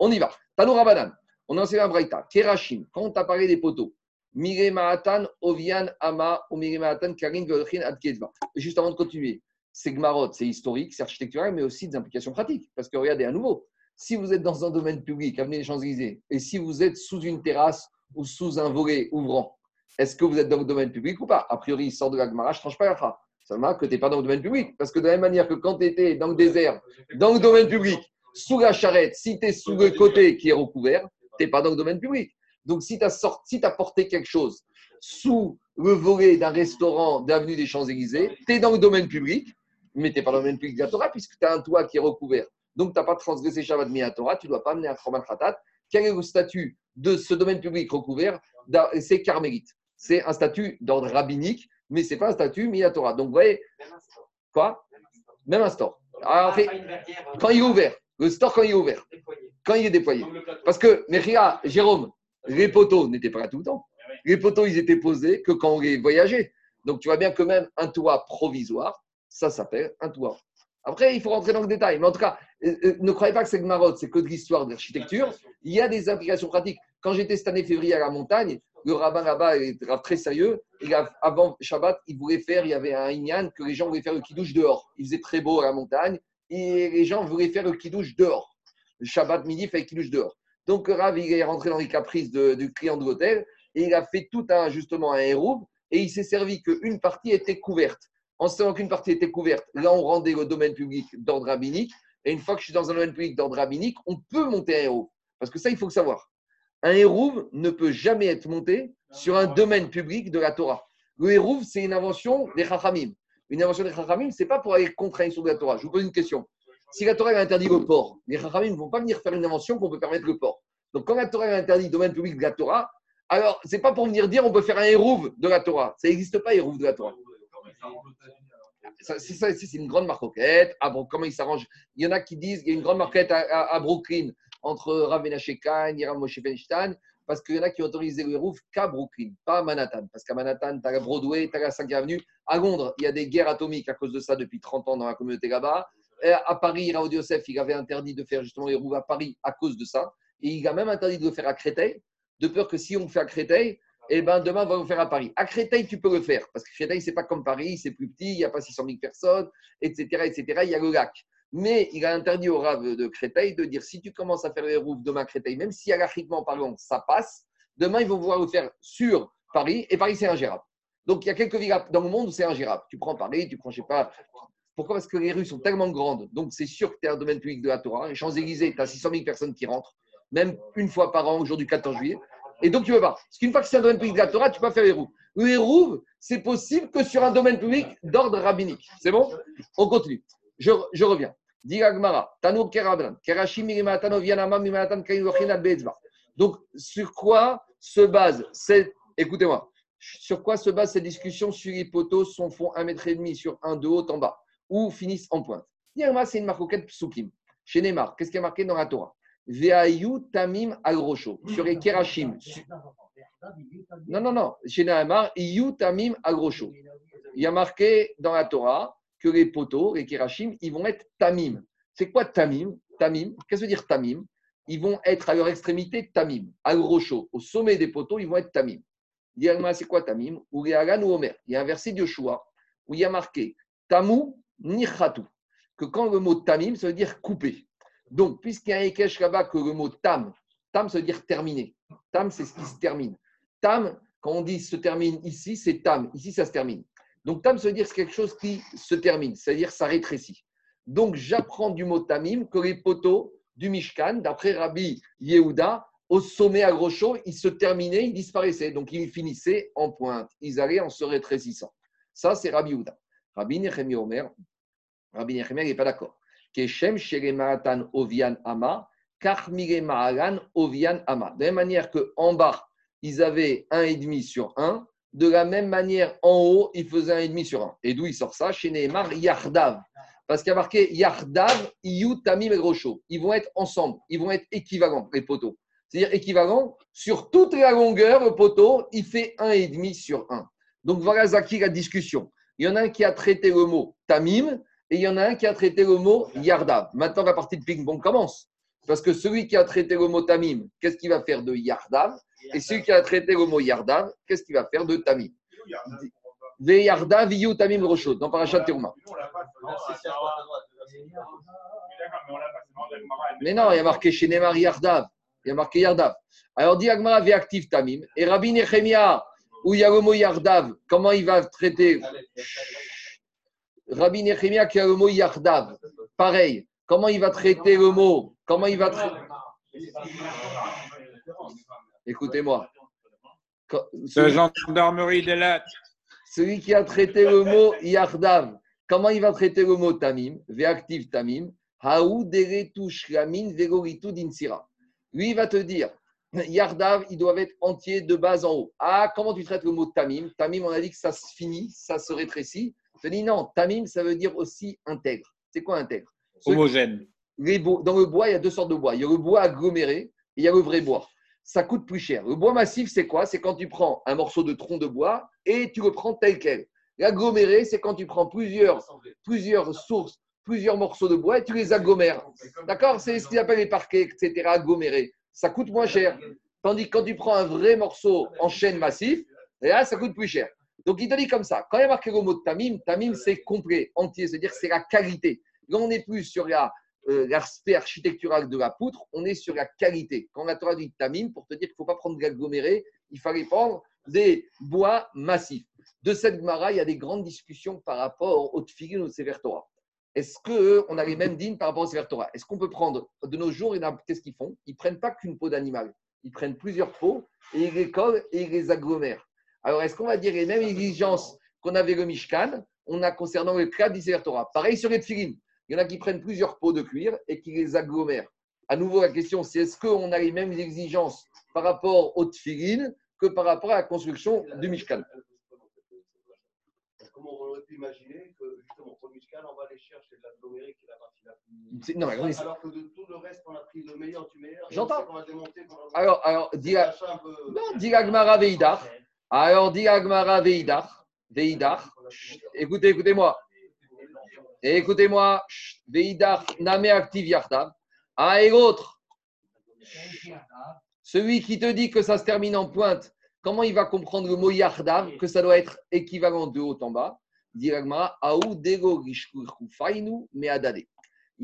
On y va. Tanoura Banan. On a enseigné un Braïta. Kerachim. Quand on t'a parlé des poteaux. Mire Mahatan, Ovian, Ama, ou Mire Mahatan, Karin, Golchin, Adkezva. Et juste avant de continuer, c'est Gmarot, c'est historique, c'est architectural, mais aussi des implications pratiques. Parce que regardez, à nouveau, si vous êtes dans un domaine public, avenue des Champs-Élysées, et si vous êtes sous une terrasse ou sous un volet ouvrant, est-ce que vous êtes dans le domaine public ou pas? A priori, il sort de la Gemara, je ne tranche pas la phrase. Ça marque que tu n'es pas dans le domaine public. Parce que de la même manière que quand tu étais dans le désert, dans le domaine public, sous la charrette, si tu es sous le côté qui est recouvert, tu n'es pas dans le domaine public. Donc, si tu as, si as porté quelque chose sous le volet d'un restaurant d'avenue des Champs-Élysées, tu es dans le domaine public, mais tu n'es pas dans le domaine public de la Torah puisque tu as un toit qui est recouvert. Donc, tu n'as pas transgressé Shabbat mi Torah, tu ne dois pas amener un Troman Khatat. Quel est le statut de ce domaine public recouvert C'est carmélite. C'est un statut d'ordre rabbinique, mais ce n'est pas un statut Torah. Donc, vous voyez, Même un store. quoi? Même un store. Alors, euh, quand il est ouvert, le store quand il est ouvert, quand il est déployé. Parce que, Mechia, Jérôme, Les poteaux n'étaient pas là tout le temps. Les poteaux, ils étaient posés que quand on les voyageait. Donc tu vois bien que même un toit provisoire, ça s'appelle un toit. Après, il faut rentrer dans le détail. Mais en tout cas, euh, euh, ne croyez pas que c'est marotte, c'est que de l'histoire de l'architecture. Il y a des implications pratiques. Quand j'étais cette année février à la montagne, le rabbin là-bas est très sérieux. Et avant Shabbat, il voulait faire, il y avait un inyan que les gens voulaient faire le kidouche dehors. Il faisait très beau à la montagne et les gens voulaient faire le kidouche dehors. Le Shabbat midi, il fait le kidouche dehors. Donc Rav, il est rentré dans les caprices du client de l'hôtel et il a fait tout un, justement un héros et il s'est servi qu'une partie était couverte. En savant qu'une partie était couverte, là, on rendait le domaine public d'ordre rabbinique. Et une fois que je suis dans un domaine public d'ordre rabbinique, on peut monter un héros. Parce que ça, il faut le savoir. Un hérouve ne peut jamais être monté sur un domaine public de la Torah. Le hérouve, c'est une invention des Chachamim. Une invention des Chachamim, ce n'est pas pour aller contre sur de la Torah. Je vous pose une question. Si la Torah interdit le port, les Chachamim ne vont pas venir faire une invention qu'on peut permettre le port. Donc, quand la Torah interdit le domaine public de la Torah, alors, ce n'est pas pour venir dire on peut faire un hérouve de la Torah. Ça n'existe pas, hérouve de la Torah. C'est une grande marquette. Ah bon, comment ils s'arrangent Il y en a qui disent qu'il y a une grande marquette à, Brooklyn entre Rav Menachem et Rav Moshe Feinstein, parce qu'il y en a qui ont autorisé le hérouve qu'à Brooklyn, pas à Manhattan. Parce qu'à Manhattan, tu as la Broadway, tu as la 5 Avenue. À Londres, il y a des guerres atomiques à cause de ça depuis 30 ans dans la communauté là-bas. À Paris, Raoud Yosef, il avait interdit de faire justement les roues à Paris à cause de ça. Et il a même interdit de le faire à Créteil, de peur que si on fait à Créteil, eh ben, demain, on va le faire à Paris. À Créteil, tu peux le faire, parce que Créteil, c'est pas comme Paris, c'est plus petit, il n'y a pas 600 000 personnes, etc., etc. Il y a le lac. Mais il a interdit au Rav de Créteil de dire si tu commences à faire les roues demain à Créteil, même si par parlant, ça passe, demain, ils vont pouvoir le faire sur Paris, et Paris, c'est ingérable. Donc, il y a quelques villes dans le monde où c'est ingérable. Tu prends Paris, tu prends, je sais pas. Pourquoi? Parce que les rues sont tellement grandes. Donc, c'est sûr que tu es un domaine public de la Torah. Les Champs-Élysées, tu as 600 000 personnes qui rentrent, même une fois par an, aujourd'hui 14 juillet. Et donc, tu peux pas. Parce qu'une fois que c'est un domaine public de la Torah, tu peux pas faire roues. Les roues, c'est possible que sur un domaine public d'ordre rabbinique. C'est bon? On continue. Je, je reviens. Donc, sur quoi se base cette. Écoutez-moi. Sur quoi se base cette discussion sur les poteaux un mètre et demi sur un de haut en bas ou finissent en pointe? C'est une marquette psukim. Chez Neymar, qu'est-ce qui est marqué dans la Torah? Veayu tamim agrocho. Sur les kerachim. Non, non, non. Chez Nahemar, Iyu tamim agrocho. Il y a marqué dans la Torah que les poteaux, les kerachim, ils vont être tamim. C'est quoi tamim? Tamim? Qu'est-ce que veut dire tamim? Ils vont être à leur extrémité tamim, agrocho. Au sommet des poteaux, ils vont être tamim. C'est quoi tamim? Ou Omer. Il y a un verset de Yoshua où il y a marqué tamu nichatu. Que quand le mot tamim, ça veut dire couper. Donc, puisqu'il y a un Ekesh là-bas que le mot tam, tam, ça veut dire terminer. Tam, c'est ce qui se termine. Tam, quand on dit se termine ici, c'est tam. Ici, ça se termine. Donc, tam, ça veut dire c'est quelque chose qui se termine, c'est-à-dire ça rétrécit. Donc, j'apprends du mot tamim que les poteaux du Mishkan, d'après Rabbi Yehuda, au sommet à gros chaud, ils se terminaient, ils disparaissaient. Donc, ils finissaient en pointe. Ils allaient en se rétrécissant. Ça, c'est Rabbi Yehuda. Rabbi Nechemi Omer, Rabbi Nechemi n'est pas d'accord. Keshem Ovian Ama, Ovian Ama. De la même manière qu'en bas, ils avaient demi sur 1, de la même manière, en haut, ils faisaient demi sur 1. Et d'où il sort ça? Chez Nehemar, Yardav. Parce qu'il y a marqué Yardav, Iyu, Tamim et Grosho. Ils vont être ensemble, ils vont être équivalents, les poteaux. C'est-à-dire équivalents, sur toute la longueur, le poteau, il fait demi sur 1. Donc voilà, Zaki, la discussion. Il y en a un qui a traité le mot Tamim et il y en a un qui a traité le mot Yardav. Maintenant, la partie de ping-pong commence. Parce que celui qui a traité le mot Tamim, qu'est-ce qu'il va faire de Yardav? Et celui qui a traité le mot Yardav, qu'est-ce qu'il va faire de Tamim? Ve Yardav, Yu Tamim Roshot, dans Parashat Teruma. Mais non, il y a marqué chez Neymar Yardav. Il y a marqué Yardav. Alors, dit Agmara, active Tamim. Et Rabbi Nechemia, où il y a le mot Yardav, comment il va traiter? Rabbi Nechemia qui a le mot Yardav. Pareil. Comment il va traiter le mot? Comment il va traiter. Écoutez-moi. Ce gendarmerie. Celui qui a traité le mot Yardav, comment il va traiter le mot Tamim? Véactive Tamim. Haou Ramin Dinsira. Lui, il va te dire Yardav, ils doivent être entiers de bas en haut. Ah, comment tu traites le mot Tamim? Tamim, on a dit que ça se finit, ça se rétrécit. Je dis non, tamim, ça veut dire aussi intègre. C'est quoi intègre? Homogène. dans le bois, il y a deux sortes de bois. Il y a le bois aggloméré et il y a le vrai bois. ça coûte plus cher. Le bois massif, c'est quoi? C'est quand tu prends un morceau de tronc de bois et tu le prends tel quel. L'aggloméré, c'est quand tu prends plusieurs, plusieurs sources, plusieurs morceaux de bois et tu les agglomères. D'accord? C'est ce qu'ils appellent les parquets, etc. Agglomérés. Ça coûte moins cher. Tandis que quand tu prends un vrai morceau en chaîne massif, là, ça coûte plus cher. Donc, il te dit comme ça. Quand il y a marqué le mot de tamim, tamim, c'est complet, entier, c'est-à-dire c'est la qualité. Là, on n'est plus sur la euh, l'aspect architectural de la poutre, on est sur la qualité. Quand la Torah dit tamim, pour te dire qu'il ne faut pas prendre de l'aggloméré, il fallait prendre des bois massifs. De cette Gemara, il y a des grandes discussions par rapport au tfilin ou au Sefer Torah. Est-ce qu'on a les mêmes dînes par rapport au Sefer Torah? Est-ce qu'on peut prendre de nos jours, qu'est-ce qu'ils font? Ils ne prennent pas qu'une peau d'animal. Ils prennent plusieurs peaux et ils les collent et ils les agglomèrent. Alors, est-ce qu'on va dire les mêmes exigences qu'on avait le Mishkan On a concernant le cas Sefer Torah? Pareil sur les tfilin. Il y en a qui prennent plusieurs pots de cuir et qui les agglomèrent. À nouveau, la question, c'est est-ce qu'on a les mêmes exigences par rapport aux tfilines que par rapport à la construction du Mishkan? Comment on aurait pu imaginer que, justement, pour le Mishkan, on va aller chercher de qui est la partie la plus. Non, mais alors que de tout le reste, on a pris le meilleur du meilleur. J'entends. Alors, alors, Veidar. Alors, dis Agmara Veidar. Veidar. Écoutez, écoutez-moi. Écoutez-moi, Veidar Name Active. Un et l'autre, celui qui te dit que ça se termine en pointe, comment il va comprendre le mot Yardav, que ça doit être équivalent de haut en bas? Il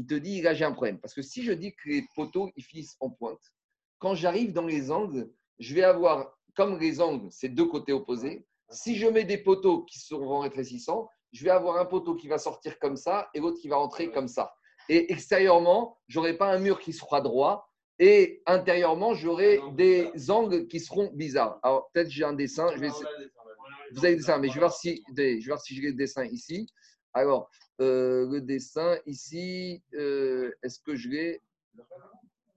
te dit, là j'ai un problème. Parce que si je dis que les poteaux ils finissent en pointe, quand j'arrive dans les angles, je vais avoir, comme les angles, c'est deux côtés opposés, si je mets des poteaux qui seront rétrécissants, je vais avoir un poteau qui va sortir comme ça et l'autre qui va rentrer comme ça. Et extérieurement, je n'aurai pas un mur qui sera droit et intérieurement, j'aurai des angles qui seront bizarres. Alors, peut-être j'ai un dessin. Je vais Vous avez le dessin, mais je vais voir si, je vais voir si j'ai le dessin ici. Alors, euh, le dessin ici, euh, est-ce que je l'ai?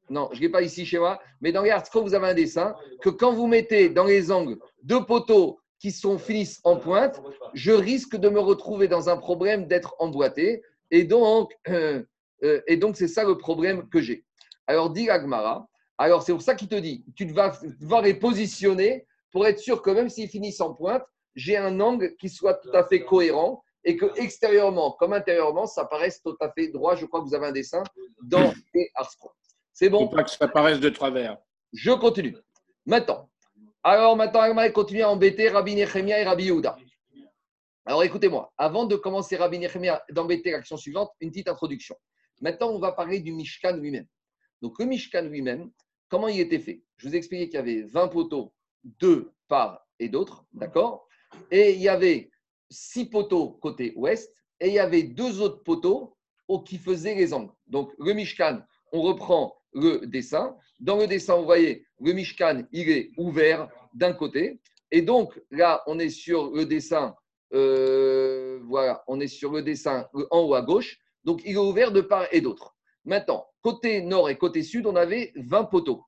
Non, je ne l'ai pas ici chez moi. Mais dans les articles, vous avez un dessin que quand vous mettez dans les angles deux poteaux qui sont, finissent en pointe, je risque de me retrouver dans un problème d'être emboîté. Et donc, euh, euh, c'est ça le problème que j'ai. Alors, dit Agmara, alors c'est pour ça qu'il te dit, tu vas devoir les positionner pour être sûr que même s'ils finissent en pointe, j'ai un angle qui soit tout à fait cohérent et que extérieurement comme intérieurement, ça paraisse tout à fait droit. Je crois que vous avez un dessin dans les Arstro. C'est bon Pas que ça paraisse de travers. Je continue. Maintenant, alors maintenant, Agmara continue à embêter Rabbi Nechemia et Rabbi Yehuda. Alors écoutez-moi, avant de commencer Rabbi Nechemia d'embêter l'action suivante, une petite introduction. Maintenant, on va parler du Mishkan lui-même. Donc le Mishkan lui-même, comment il était fait? Je vous ai expliqué qu'il y avait 20 poteaux, deux part et d'autres, d'accord? Et il y avait six poteaux côté ouest et il y avait deux autres poteaux qui faisaient les angles. Donc le Mishkan, on reprend le dessin. Dans le dessin, vous voyez, le Mishkan, il est ouvert d'un côté. Et donc, là, on est sur le dessin, euh, voilà, on est sur le dessin en haut à gauche. Donc, il est ouvert de part et d'autre. Maintenant, côté nord et côté sud, on avait 20 poteaux.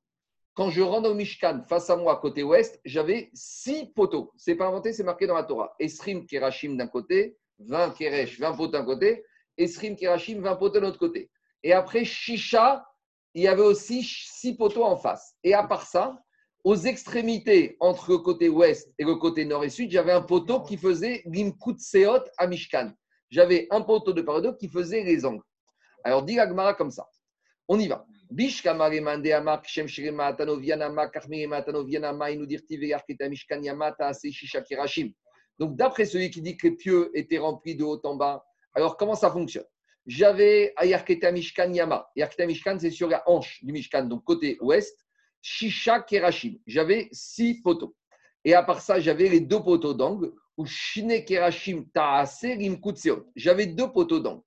Quand je rentre au Mishkan face à moi, côté ouest, j'avais 6 poteaux. C'est pas inventé, c'est marqué dans la Torah. Esrim Kerashim d'un côté, 20 Keresh, 20 poteaux d'un côté, Esrim Kerashim, 20 poteaux de l'autre côté. Et après, Shisha, il y avait aussi 6 poteaux en face. Et à part ça, aux extrémités entre le côté ouest et le côté nord et sud, j'avais un poteau qui faisait Gimkut Seot à Mishkan. J'avais un poteau de part qui faisait les angles. Alors, dit Agmara comme ça. On y va. Donc, d'après celui qui dit que les pieux étaient remplis de haut en bas, alors comment ça fonctionne? J'avais Ayarketa Mishkan Yama. Ayarketa Mishkan, c'est sur la hanche du Mishkan, donc côté ouest. Shisha Kerashim. J'avais six poteaux. Et à part ça, j'avais les deux poteaux d'angle, ou Shine Kerashim Taase J'avais deux poteaux d'angle.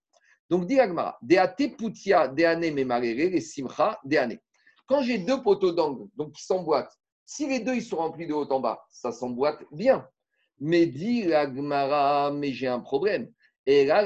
Donc, dit Agmara, Deate Putia, Deane Memarere, les Simcha, Deane. Quand j'ai deux poteaux d'angle, donc qui s'emboîtent, si les deux ils sont remplis de haut en bas, ça s'emboîte bien. Mais dit Agmara, mais j'ai un problème. Et là,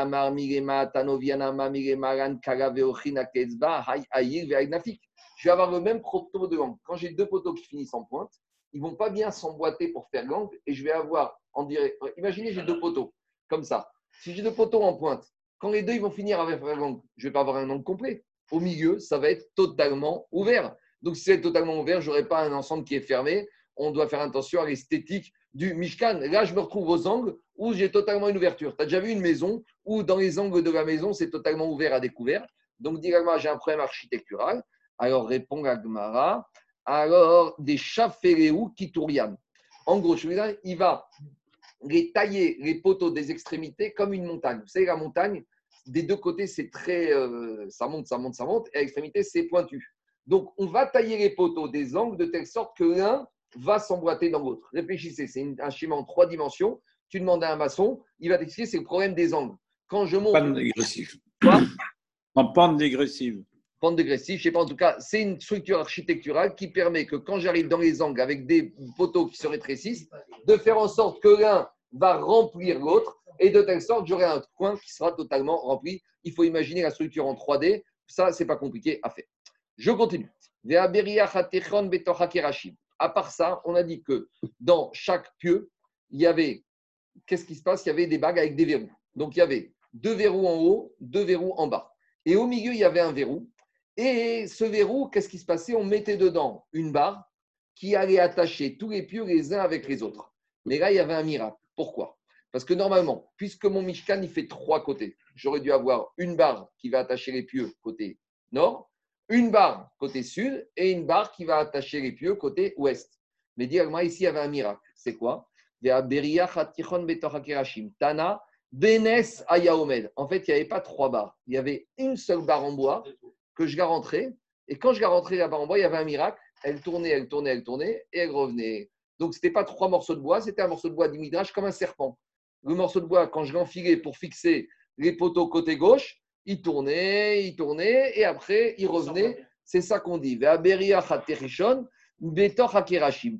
Amar, Mirema, Tanoviana, Mirema, Ran, Karaveochina, Kezba, Hay, Ayir, Veagnafik je vais avoir le même poteau de langue. Quand j'ai deux poteaux qui finissent en pointe, ils ne vont pas bien s'emboîter pour faire l'angle et je vais avoir, en direct, imaginez j'ai deux poteaux comme ça. Si j'ai deux poteaux en pointe, quand les deux ils vont finir avec faire l'angle, je ne vais pas avoir un angle complet. Au milieu, ça va être totalement ouvert. Donc, si c'est totalement ouvert, je n'aurai pas un ensemble qui est fermé. On doit faire attention à l'esthétique du Mishkan. Là, je me retrouve aux angles où j'ai totalement une ouverture. Tu as déjà vu une maison où dans les angles de la maison, c'est totalement ouvert à découvert. Donc, directement, j'ai un problème architectural. Alors, répond Agmara. Alors, des qui kitourian. En gros, il va les tailler les poteaux des extrémités comme une montagne. Vous savez, la montagne, des deux côtés, c'est très. Euh, ça monte, ça monte, ça monte, et à l'extrémité, c'est pointu. Donc, on va tailler les poteaux des angles de telle sorte que l'un va s'emboîter dans l'autre. Réfléchissez, c'est un schéma en trois dimensions. Tu demandes à un maçon, il va t'expliquer, c'est le problème des angles. Quand je monte. Pente dégressive. Quoi En pente dégressive. Pente dégressive, je sais pas, en tout cas, c'est une structure architecturale qui permet que quand j'arrive dans les angles avec des poteaux qui se rétrécissent, de faire en sorte que l'un va remplir l'autre et de telle sorte j'aurai un coin qui sera totalement rempli. Il faut imaginer la structure en 3D. Ça, c'est pas compliqué à faire. Je continue. À part ça, on a dit que dans chaque pieu, il y avait, qu'est-ce qui se passe? Il y avait des bagues avec des verrous. Donc il y avait deux verrous en haut, deux verrous en bas. Et au milieu, il y avait un verrou. Et ce verrou, qu'est-ce qui se passait? On mettait dedans une barre qui allait attacher tous les pieux les uns avec les autres. Mais là, il y avait un miracle. Pourquoi? Parce que normalement, puisque mon Mishkan, il fait trois côtés, j'aurais dû avoir une barre qui va attacher les pieux côté nord, une barre côté sud et une barre qui va attacher les pieux côté ouest. Mais directement, ici, il y avait un miracle. C'est quoi? Tana, Benes Ayaomed. En fait, il n'y avait pas trois barres. Il y avait une seule barre en bois que je la rentrais. Et quand je la rentrais la barre en bois, il y avait un miracle. Elle tournait, elle tournait, elle tournait et elle revenait. Donc, ce n'était pas trois morceaux de bois, c'était un morceau de bois d'imidrage comme un serpent. Le morceau de bois, quand je l'enfilais pour fixer les poteaux côté gauche, il tournait, il tournait, et après, il revenait. C'est ça qu'on dit.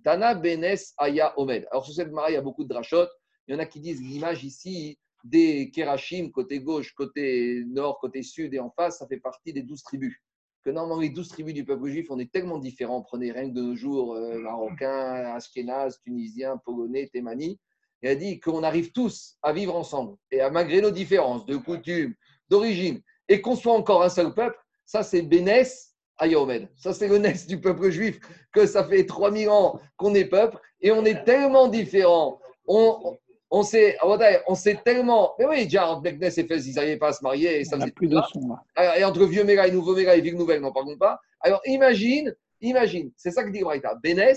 Tana Benes Aya Omed. Alors, sur cette marée, il y a beaucoup de drachot. Il y en a qui disent l'image ici des Kerachim, côté gauche, côté nord, côté sud et en face, ça fait partie des douze tribus que normalement les douze tribus du peuple juif, on est tellement différents. Prenez rien que de nos jours, euh, Marocains, Ashkénazes, Tunisiens, Polonais, Thémani. Il a dit qu'on arrive tous à vivre ensemble. Et à, malgré nos différences de coutumes, d'origine, et qu'on soit encore un seul peuple, ça c'est Bénès Ayahomed. Ça c'est le Ness du peuple juif, que ça fait 3000 ans qu'on est peuple, et on est tellement différents. On, on s'est, on sait tellement. Mais oui, déjà, entre Beknes et Fès, ils n'arrivaient pas à se marier. Et ça faisait plus de son. Et entre Vieux Méga et Nouveau Méga et Ville Nouvelle, n'en parlons pas. Alors imagine, imagine, c'est ça que dit Braïta. Benes,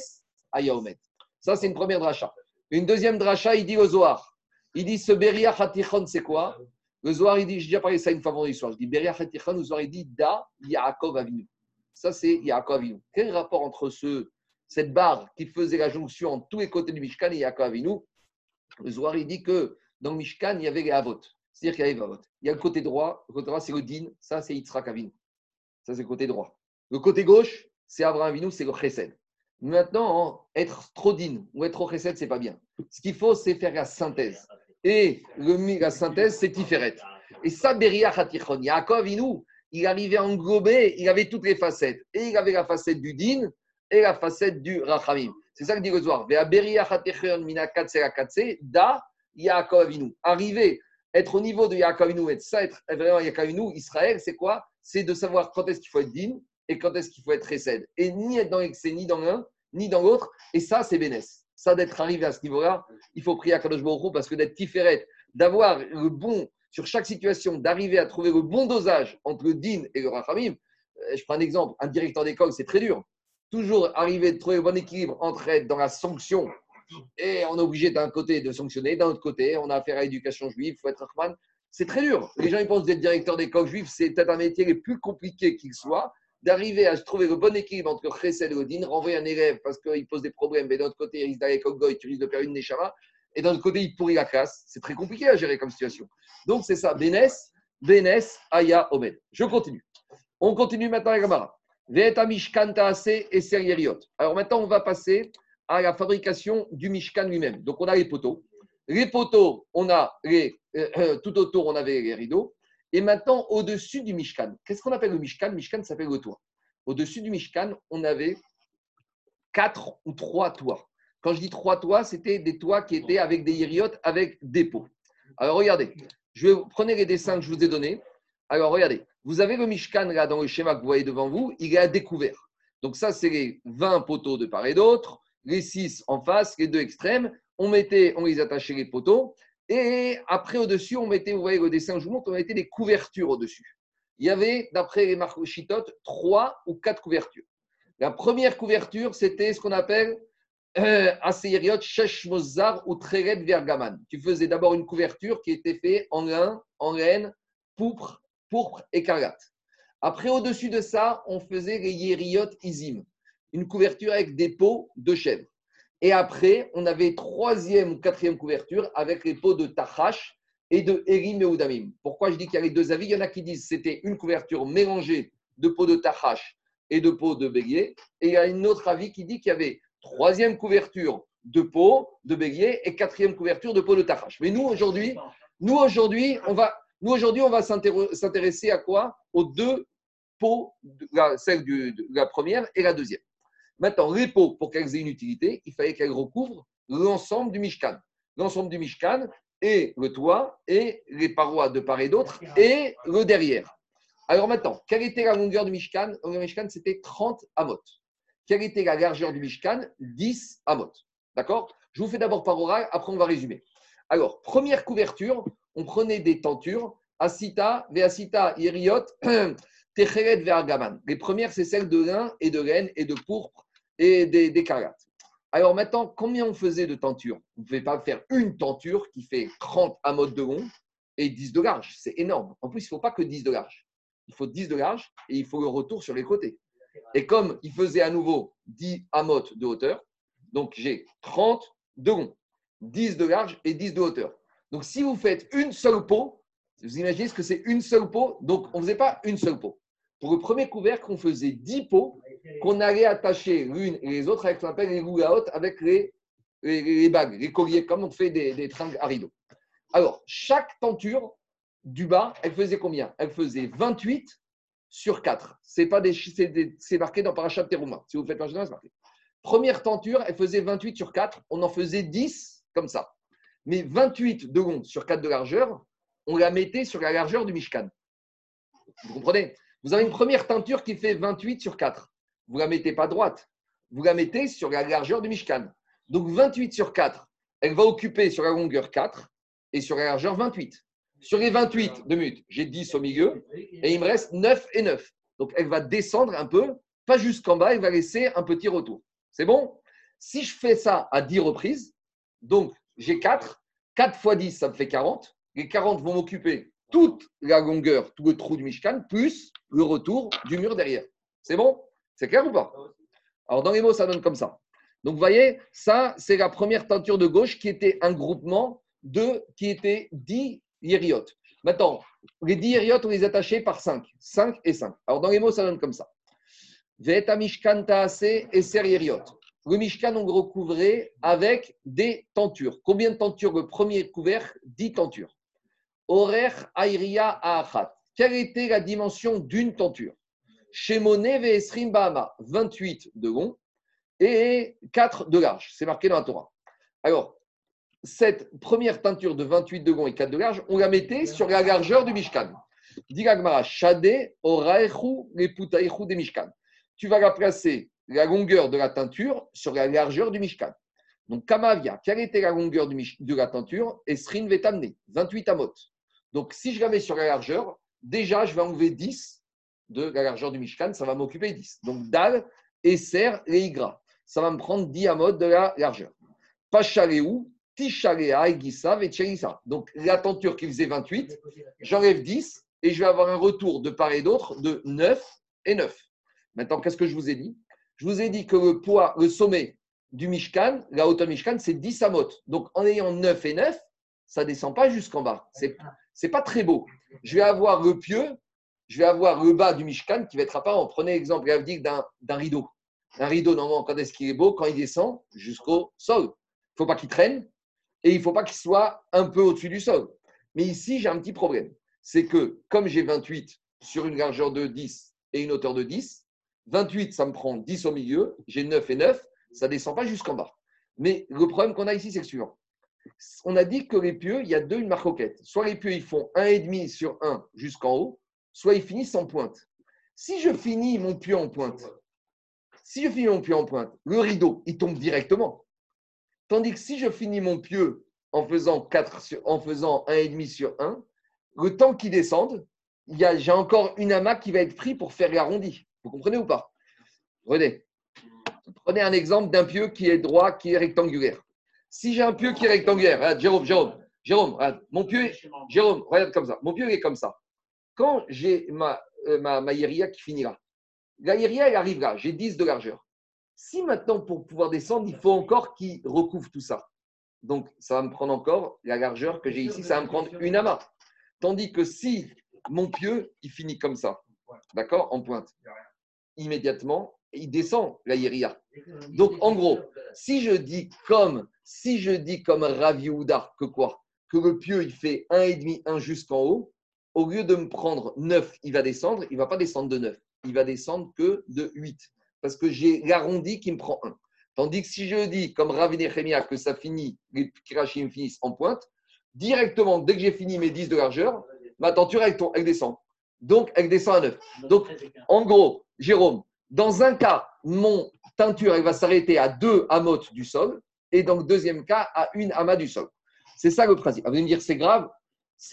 Ayaomet. Ça, c'est une première dracha. Une deuxième dracha, il dit au Zohar. Il dit ce Beria Hatichon, c'est quoi? Le Zohar, il dit, j'ai déjà parlé de ça une fois vendredi soir. Je dis Beria le Zohar, dit Da Yaakov Avinu. Ça, c'est Yaakov Avinu. Quel rapport entre ce, cette barre qui faisait la jonction en tous les côtés du Mishkan et Yaakov Avinu? Le Zohar, il dit que dans le Mishkan, il y avait les Avot. C'est-à-dire qu'il y avait les Avot. Il y a le côté droit. Le côté droit, c'est le Din. Ça, c'est Yitzhak Avinu. Ça, c'est le côté droit. Le côté gauche, c'est Abraham Avinu, c'est le Chesed. Maintenant, être trop din ou être trop chesed, c'est pas bien. Ce qu'il faut, c'est faire la synthèse. Et le, la synthèse, c'est Tiferet. Et ça, Beria Khatichon, Yaakov Avinu, il arrivait à englober, il avait toutes les facettes. Et il avait la facette du din et la facette du rachamim. C'est ça que dit le Zohar. Da Yaakov Avinu. Arriver, être au niveau de Yaakov Avinu, être ça, être vraiment Yaakov Avinu, Israël, c'est quoi? C'est de savoir quand est-ce qu'il faut être din et quand est-ce qu'il faut être récède. Et ni être dans l'excès, ni dans l'un, ni dans l'autre. Et ça, c'est bénès. Ça, d'être arrivé à ce niveau-là, il faut prier à Kadosh Baruch parce que d'être tiferet, d'avoir le bon, sur chaque situation, d'arriver à trouver le bon dosage entre le din et le rachamim. Euh, je prends un exemple, un directeur d'école, c'est très dur toujours arriver à trouver le bon équilibre entre être dans la sanction et on est obligé d'un côté de sanctionner, d'un autre côté, on a affaire à l'éducation juive, il faut être Rahman. C'est très dur. Les gens ils pensent d'être directeur d'école juive, c'est peut-être un métier le plus compliqué qu'il soit, d'arriver à trouver le bon équilibre entre Chesed et Odin, renvoyer un élève parce qu'il pose des problèmes, mais d'un autre côté, il risque d'aller avec tu risques de perdre une Neshama, et d'un autre côté, il pourrit la classe. C'est très compliqué à gérer comme situation. Donc c'est ça, Bénès, Bénès, Aya, Omed. Je continue. On continue maintenant avec Gamara et Alors maintenant, on va passer à la fabrication du Mishkan lui-même. Donc on a les poteaux. Les poteaux, on a euh, euh, tout autour, on avait les rideaux. Et maintenant, au-dessus du Mishkan, qu'est-ce qu'on appelle le Mishkan? Mishkan s'appelle le toit. Au-dessus du Mishkan, on avait quatre ou trois toits. Quand je dis trois toits, c'était des toits qui étaient avec des hiriotes, avec des pots. Alors regardez, je vais prenez les dessins que je vous ai donnés. Alors regardez, vous avez le Mishkan là dans le schéma que vous voyez devant vous, il est à découvert. Donc ça, c'est les 20 poteaux de part et d'autre, les 6 en face, les deux extrêmes. On, mettait, on les attachait les poteaux. Et après, au-dessus, on mettait, vous voyez le dessin, je vous montre, on mettait des couvertures au-dessus. Il y avait, d'après les marcochitotes, trois ou quatre couvertures. La première couverture, c'était ce qu'on appelle euh, Sheshmozar ou Treret Vergaman. Tu faisais d'abord une couverture qui était faite en lin, en laine, pourpre, pourpre écarlate. Après, au-dessus de ça, on faisait les Yeriot Izim, une couverture avec des peaux de chèvre. Et après, on avait troisième ou quatrième couverture avec les peaux de Tachash et de Erim et. Pourquoi je dis qu'il y a les deux avis? Il y en a qui disent que c'était une couverture mélangée de peaux de Tachash et de peaux de bélier. Et il y a une autre avis qui dit qu'il y avait troisième couverture de peau de bélier et quatrième couverture de peau de Tachash. Mais nous, aujourd'hui, nous, aujourd'hui, on va, nous, aujourd'hui, on va s'intéresser à quoi? Aux deux peaux, celle de la première et la deuxième. Maintenant, les peaux, pour qu'elles aient une utilité, il fallait qu'elles recouvrent l'ensemble du Mishkan. L'ensemble du Mishkan et le toit et les parois de part et d'autre et le derrière. Alors maintenant, quelle était la longueur du Mishkan? Le Mishkan, c'était 30 amot. Quelle était la largeur du Mishkan? 10 amot. D'accord? Je vous fais d'abord par oral, après on va résumer. Alors, première couverture, on prenait des tentures, Asita, Veasita, Yeriot, Techeret, Vergaman. Les premières, c'est celles de lin et de laine et de pourpre et des, des Alors maintenant, combien on faisait de tentures? Vous ne pouvez pas faire une tenture qui fait 30 amotes de long et 10 de large. C'est énorme. En plus, il ne faut pas que 10 de large. Il faut 10 de large et il faut le retour sur les côtés. Et comme il faisait à nouveau 10 amotes de hauteur, donc j'ai 30 de long, 10 de large et 10 de hauteur. Donc si vous faites une seule peau, vous imaginez ce que c'est une seule peau, donc on ne faisait pas une seule peau. Pour le premier couvercle, on faisait 10 pots qu'on allait attacher l'une et les autres avec ce qu'on appelle les haute avec les, les, bagues, les colliers, comme on fait des, des tringles à rideau. Alors, chaque tenture du bas, elle faisait combien? Elle faisait 28 sur 4. C'est pas des, c'est marqué dans Parachat Terouma. Si vous faites général, c'est marqué. Première tenture, elle faisait 28 sur 4. On en faisait 10 comme ça. Mais 28 de long sur 4 de largeur, on la mettait sur la largeur du Mishkan. Vous comprenez? Vous avez une première teinture qui fait 28 sur 4 vous ne la mettez pas droite, vous la mettez sur la largeur du Mishkan. Donc 28 sur 4, elle va occuper sur la longueur 4 et sur la largeur 28. Sur les 28 de minutes, j'ai 10 au milieu et il me reste 9 et 9. Donc elle va descendre un peu, pas jusqu'en bas, elle va laisser un petit retour. C'est bon? Si je fais ça à 10 reprises, donc j'ai 4, 4 fois 10, ça me fait 40. Les 40 vont m'occuper toute la longueur, tout le trou du Mishkan, plus le retour du mur derrière. C'est bon? C'est clair ou pas? Alors, dans les mots, ça donne comme ça. Donc, vous voyez, ça, c'est la première teinture de gauche qui était un groupement de, qui était 10 yériotes. Maintenant, les 10 yériotes, on les attachait par 5. 5 et 5. Alors, dans les mots, ça donne comme ça. Veta Mishkan Taase et Ser Le Mishkan, on recouvrait avec des tentures. Combien de tentures? Le premier couvert, 10 tentures. Horaire Airia Aachat. Quelle était la dimension d'une tenture? Shemone Ve'esrim Bahama, 28 de long et 4 de large. C'est marqué dans la Torah. Alors, cette première teinture de 28 de long et 4 de large, on la mettait sur la largeur du Mishkan. Dit Shade Oraechu Reputaechu des Mishkan. Tu vas la placer, la longueur de la teinture, sur la largeur du Mishkan. Donc, Kamavia, quelle était la longueur de la teinture? Esrin Vetamne, 28 amot. Donc, si je la mets sur la largeur, déjà, je vais enlever 10 de la largeur du Mishkan, ça va m'occuper 10. Donc Dal, Esser et. Ça va me prendre 10 amotes de la largeur. Pachaleu, Tishalea, Egisa et Donc la tenture qui faisait 28, j'enlève 10 et je vais avoir un retour de part et d'autre de 9 et 9. Maintenant, qu'est-ce que je vous ai dit? Je vous ai dit que le poids, le sommet du Mishkan, la hauteur Mishkan, c'est 10 amotes. Donc en ayant 9 et 9, ça ne descend pas jusqu'en bas. C'est n'est pas très beau. Je vais avoir le pieu je vais avoir le bas du Mishkan qui va être apparent. Prenez l'exemple d'un rideau. Un rideau, normalement, quand est-ce qu'il est beau? Quand il descend jusqu'au sol. Il ne faut pas qu'il traîne et il ne faut pas qu'il soit un peu au-dessus du sol. Mais ici, j'ai un petit problème. C'est que comme j'ai 28 sur une largeur de 10 et une hauteur de 10, 28, ça me prend 10 au milieu, j'ai 9 et 9, ça ne descend pas jusqu'en bas. Mais le problème qu'on a ici, c'est le suivant. On a dit que les pieux, il y a deux, une marcoquette. Soit les pieux, ils font 1,5 sur 1 jusqu'en haut, soit ils finissent en pointe. Si je finis mon pieu en pointe, Si je finis mon pieu en pointe, le rideau, il tombe directement. Tandis que si je finis mon pieu en faisant, 4 sur, en faisant 1,5 sur 1, le temps qu'il descende, j'ai encore une amas qui va être pris pour faire l'arrondi. Vous comprenez ou pas? Prenez un exemple d'un pieu qui est droit, qui est rectangulaire. Si j'ai un pieu qui est rectangulaire, regarde, Jérôme, Jérôme, Jérôme, regarde, mon pieu, Jérôme, regarde comme ça. Mon pieu est comme ça. Quand j'ai ma, euh, ma, qui finira, la yéria, elle arrive là, j'ai 10 de largeur. Si maintenant, pour pouvoir descendre, il faut encore qu'il recouvre tout ça. Donc, ça va me prendre encore la largeur que j'ai ici, ça va me prendre une amas. Tandis que si mon pieu, il finit comme ça, d'accord, en pointe, immédiatement, il descend la yéria. Donc, en gros, si je dis comme, si je dis comme Rav que quoi? Que le pieu, il fait 1,5, 1 jusqu'en haut, au lieu de me prendre 9, il va descendre, il ne va pas descendre de 9, il va descendre que de 8. Parce que j'ai l'arrondi qui me prend 1. Tandis que si je dis, comme Rav Nechemia, que ça finit, les kirachim finissent en pointe, directement, dès que j'ai fini mes 10 de largeur, ma tenture, elle, elle descend. Donc, elle descend à 9. Donc, en gros, Jérôme, dans un cas, mon teinture elle va s'arrêter à deux amotes du sol, et dans le deuxième cas, à une amas du sol. C'est ça le principe. Vous allez me dire, c'est grave,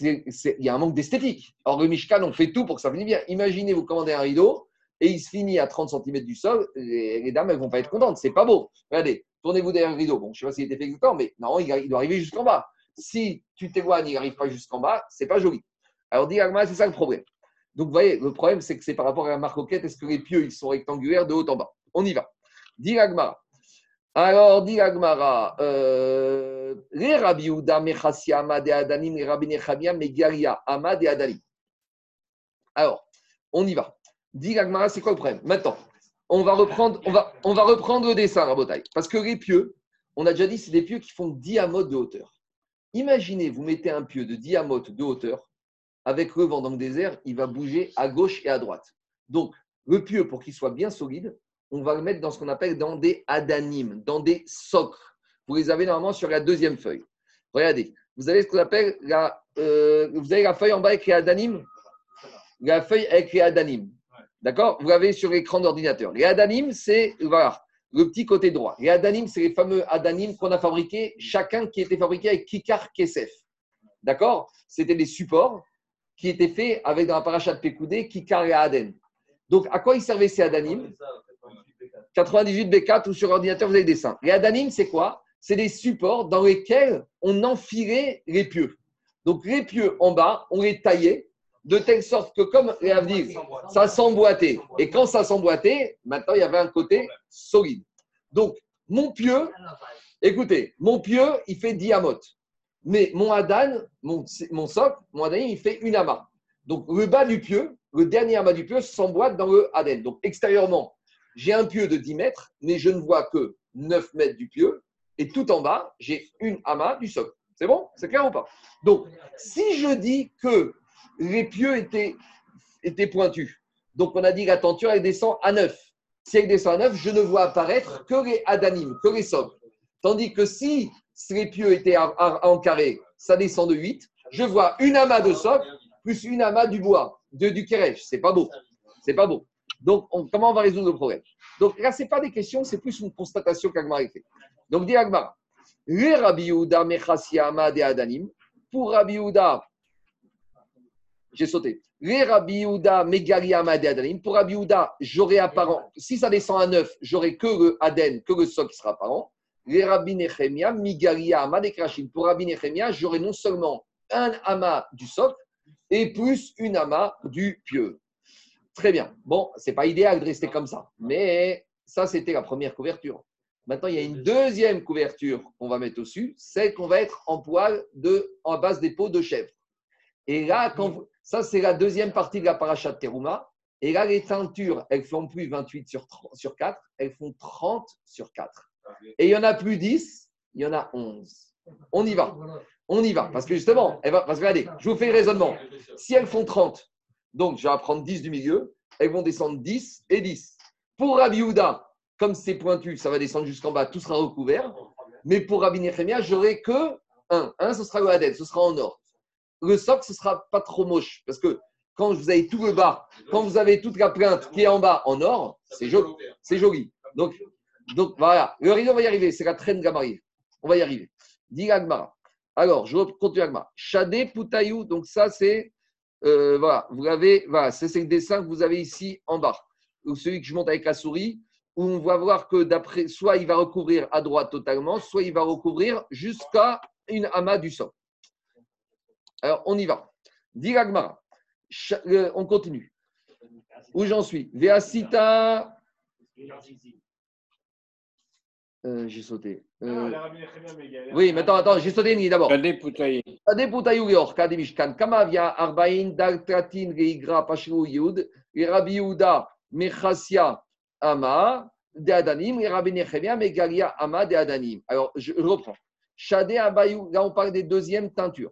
il y a un manque d'esthétique. Or, le Mishkan, on fait tout pour que ça finisse bien. Imaginez, vous commandez un rideau et il se finit à 30 cm du sol, les, dames, elles vont pas être contentes. C'est pas beau. Regardez, tournez-vous derrière le rideau. Bon, je sais pas s'il était fait exactement, mais non, il, doit arriver jusqu'en bas. Si tu t'éloignes, il n'arrive pas jusqu'en bas, c'est pas joli. Alors, dit c'est ça le problème. Donc, vous voyez, le problème, c'est que c'est par rapport à la marcoquette, est-ce que les pieux, ils sont rectangulaires de haut en bas? On y va. Dit Alors, dit euh, les Rabbi Mechassia, Amad et Adanim, les Rabbi Nechamia, Megaria, Amad. Alors, on y va. Dit c'est quoi le problème? Maintenant, on va reprendre, on va, on va reprendre le dessin, Rabotai. Parce que les pieux, on a déjà dit, c'est des pieux qui font 10 amotes de hauteur. Imaginez, vous mettez un pieu de 10 amotes de hauteur, avec le vent dans le désert, il va bouger à gauche et à droite. Donc, le pieu, pour qu'il soit bien solide, on va le mettre dans ce qu'on appelle dans des adanimes, dans des socres. Vous les avez normalement sur la deuxième feuille. Regardez, vous avez ce qu'on appelle la, euh, vous avez la feuille en bas avec les adanim, la feuille avec les adanim. D'accord? Vous l'avez sur l'écran d'ordinateur. Les adanim, c'est le petit côté droit. Les adanim, c'est les fameux adanim qu'on a fabriqués, chacun qui était fabriqué avec Kikar Kesef. D'accord? C'était des supports qui était fait avec dans la paracha de Pekoudé, Kikar et Aden. Donc, à quoi ils servaient ces Adanim? 98 B4 ou sur ordinateur, vous avez des dessins. Les Adanim, c'est quoi? C'est des supports dans lesquels on enfilait les pieux. Donc, les pieux en bas, on les taillait de telle sorte que, comme les Avdir, ça s'emboîtait. Et quand ça s'emboîtait, maintenant, il y avait un côté solide. Donc, mon pieu, écoutez, mon pieu, il fait diamote. Mais mon Adan, mon, mon socle, mon Adan, il fait une amas. Donc le bas du pieu, le dernier amas du pieu s'emboîte dans le Aden. Donc extérieurement, j'ai un pieu de 10 mètres, mais je ne vois que 9 mètres du pieu. Et tout en bas, j'ai une amas du socle. C'est bon? C'est clair ou pas? Donc, si je dis que les pieux étaient, étaient pointus, donc on a dit la tenture, elle descend à 9. Si elle descend à 9, je ne vois apparaître que les adanim, que les socles. Tandis que si si les pieux étaient en carré, ça descend de 8. Je vois une amas de socle plus une amas du bois, de, du Ce C'est pas beau. C'est pas beau. Donc, comment on va résoudre le problème? Donc là, ce n'est pas des questions, c'est plus une constatation qu'Agmar a fait. Donc, dit Agmar, les Rabbi Yehuda Amad et Adanim, pour Rabbi j'ai sauté. Les Rabbi Yehuda et Adanim, pour Rabbi j'aurai apparent, si ça descend à 9, j'aurai que le Aden, que le socle qui sera apparent les Rabbi Nechemia, Migaria, Ama Pour Rabbi Nechemia, j'aurai non seulement un amas du socle et plus une amas du pieu. Très bien. Bon, c'est pas idéal de rester comme ça, mais ça, c'était la première couverture. Maintenant, il y a une deuxième couverture qu'on va mettre au-dessus, celle qu'on va être en poil de, en base des peaux de chèvre. Et là, quand ça, c'est la deuxième partie de la paracha de Teruma. Et là, les teintures, elles font plus 28 sur, sur 4, elles font 30 sur 4. Et il y en a plus 10, il y en a 11. On y va. On y va. Parce que justement, va, parce que regardez, je vous fais le raisonnement. Si elles font 30, donc je vais prendre 10 du milieu, elles vont descendre 10 et 10. Pour Rabbi comme c'est pointu, ça va descendre jusqu'en bas, tout sera recouvert. Mais pour Rabbi Nechemia, j'aurai que 1. 1, ce sera le Haded, ce sera en or. Le socle, ce sera pas trop moche. Parce que quand vous avez tout le bas, quand vous avez toute la plainte qui est en bas en or, c'est joli. C'est joli. Donc, donc voilà, le rideau, on va y arriver. C'est la traîne gamari. On va y arriver. Dit. Alors, je continue Agmara. Shadé Poutayou, donc ça, c'est. euh, vous. Voilà, c'est le dessin que vous avez ici en bas. Celui que je monte avec la souris, où on va voir que d'après, soit il va recouvrir à droite totalement, soit il va recouvrir jusqu'à une amas du sol. Alors, on y va. Dit euh, On continue. Où j'en suis? Veasita. Euh, j'ai sauté. Euh, oui, mais attends, attends, j'ai sauté une ligne d'abord. Regardez Poutaï. Ade putayu geor, kade mishkan. Kama via arbain daltratin reigra pashru yud, Rabbi Yehuda mechasia ama de adanim, Rabbi Nechemia megalia ama de adanim. Alors, je reprends. Shade abayou, là on parle des deuxièmes teintures.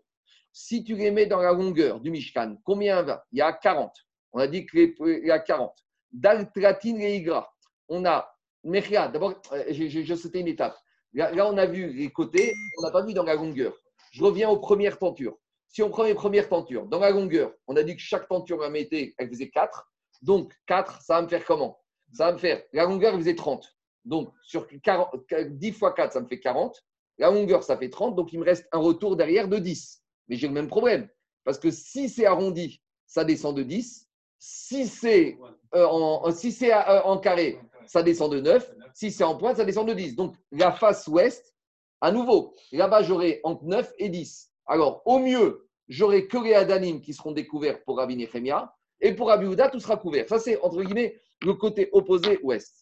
Si tu les mets dans la longueur du mishkan, combien va? Il y a 40. On a dit qu'il y a 40. Daltratin reigra. On a Mechia, d'abord, euh, j'ai sauté une étape. Là, on a vu les côtés, on n'a pas vu dans la longueur. Je reviens aux premières tentures. Si on prend les premières tentures, dans la longueur, on a dit que chaque tenture à mettait, elle faisait 4. Donc, 4, ça va me faire comment? Ça va me faire, la longueur, elle faisait 30. Donc, sur 40 10 fois 4, ça me fait 40. La longueur, ça fait 30. Donc, il me reste un retour derrière de 10. Mais j'ai le même problème. Parce que si c'est arrondi, ça descend de 10. Si c'est euh, si euh, en carré, ça descend de 9. Si c'est en pointe, ça descend de 10. Donc, la face ouest, à nouveau, là-bas, j'aurai entre 9 et 10. Alors, au mieux, j'aurai que les Adanim qui seront découverts pour Rabbi Nehemia. Et pour Rabbi Houda, tout sera couvert. Ça, c'est, entre guillemets, le côté opposé ouest.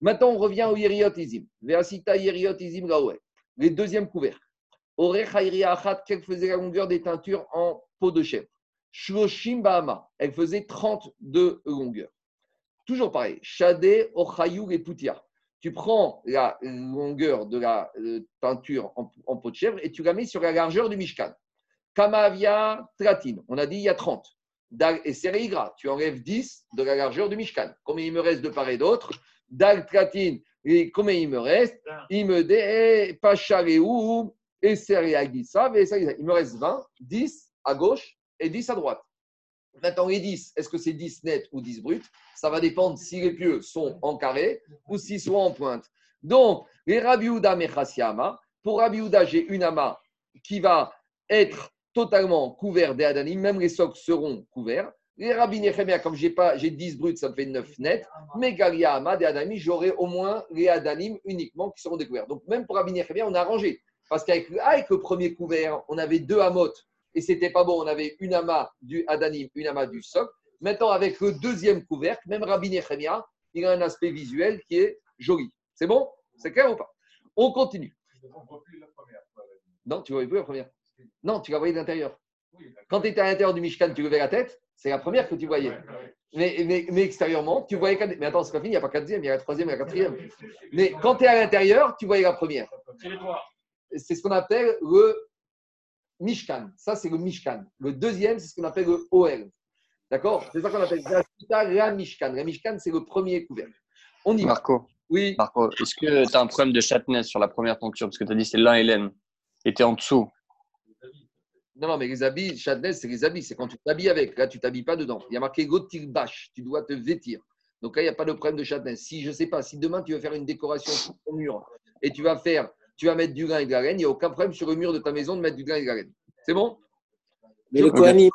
Maintenant, on revient au Yeriot Izim. Veasita Yeriot Izim. Les deuxièmes couverts. Orecha Achat, quelle faisait la longueur des teintures en peau de chèvre Shloshim Bahama. Elle faisait 30 de longueur. Toujours pareil. Shadé, Ochayou et Poutia. Tu prends la longueur de la euh, teinture en, en peau de chèvre et tu la mets sur la largeur du Mishkan. Kamavia Tratin. On a dit il y a 30. Dag et Serigra. Tu enlèves 10 de la largeur du Mishkan. Combien il me reste de part et d'autre? Dag Tratin. Et combien il me reste? Il me dit Pachareou et. Il me reste 20, 10 à gauche et 10 à droite. Maintenant, les 10, est-ce que c'est 10 net ou 10 brut? Ça va dépendre si les pieux sont en carré ou s'ils sont en pointe. Donc, les Rabbi Yehuda Mechasiama, pour Rabbi Yehuda, j'ai une ama qui va être totalement couvert des Adanim, même les socs seront couverts. Les Rabbi Nechemia, comme j'ai pas, j'ai 10 bruts, ça me fait 9 net. Mais Galia Ama, des Adanim, j'aurai au moins les Adanim uniquement qui seront découverts. Donc, même pour Rabbi Nechemia, on a arrangé. Parce qu'avec avec le premier couvert, on avait deux amotes et c'était pas bon. On avait une ama du Adanim, une ama du soc. Maintenant, avec le deuxième couvercle, même Rabbi Nechemia, il a un aspect visuel qui est joli. C'est bon? C'est clair ou pas? On continue. Non, tu vois plus la première. Non, tu la voyais de l'intérieur. Quand tu étais à l'intérieur du Mishkan, tu levais la tête, c'est la première que tu voyais. Mais, mais, mais extérieurement, tu voyais. Mais attends, c'est pas fini, il n'y a pas quatrième, il y a la troisième et la quatrième. Mais quand tu es à l'intérieur, tu voyais la première. C'est ce qu'on appelle le Mishkan. Ça, c'est le Mishkan. Le deuxième, c'est ce qu'on appelle le OL. D'accord? C'est ça qu'on appelle la Mishkan. La Mishkan, c'est le premier couvercle. On y va. Marco, Oui. Marco est-ce que tu as un problème de châtenesse sur la première tenture? Parce que tu as dit c'est l'un et l'aine. Et tu es en dessous. Non, non, mais les habits, Chadness, c'est les habits. C'est quand tu t'habilles avec. Là, tu t'habilles pas dedans. Il y a marqué Gotir Bash. Tu dois te vêtir. Donc là, il n'y a pas de problème de Chadness. Si, je ne sais pas, si demain tu veux faire une décoration sur ton mur et tu vas faire, tu vas mettre du lin et de la laine, il n'y a aucun problème sur le mur de ta maison de mettre du lin et de la laine. C'est bon? Mais le Kohanim.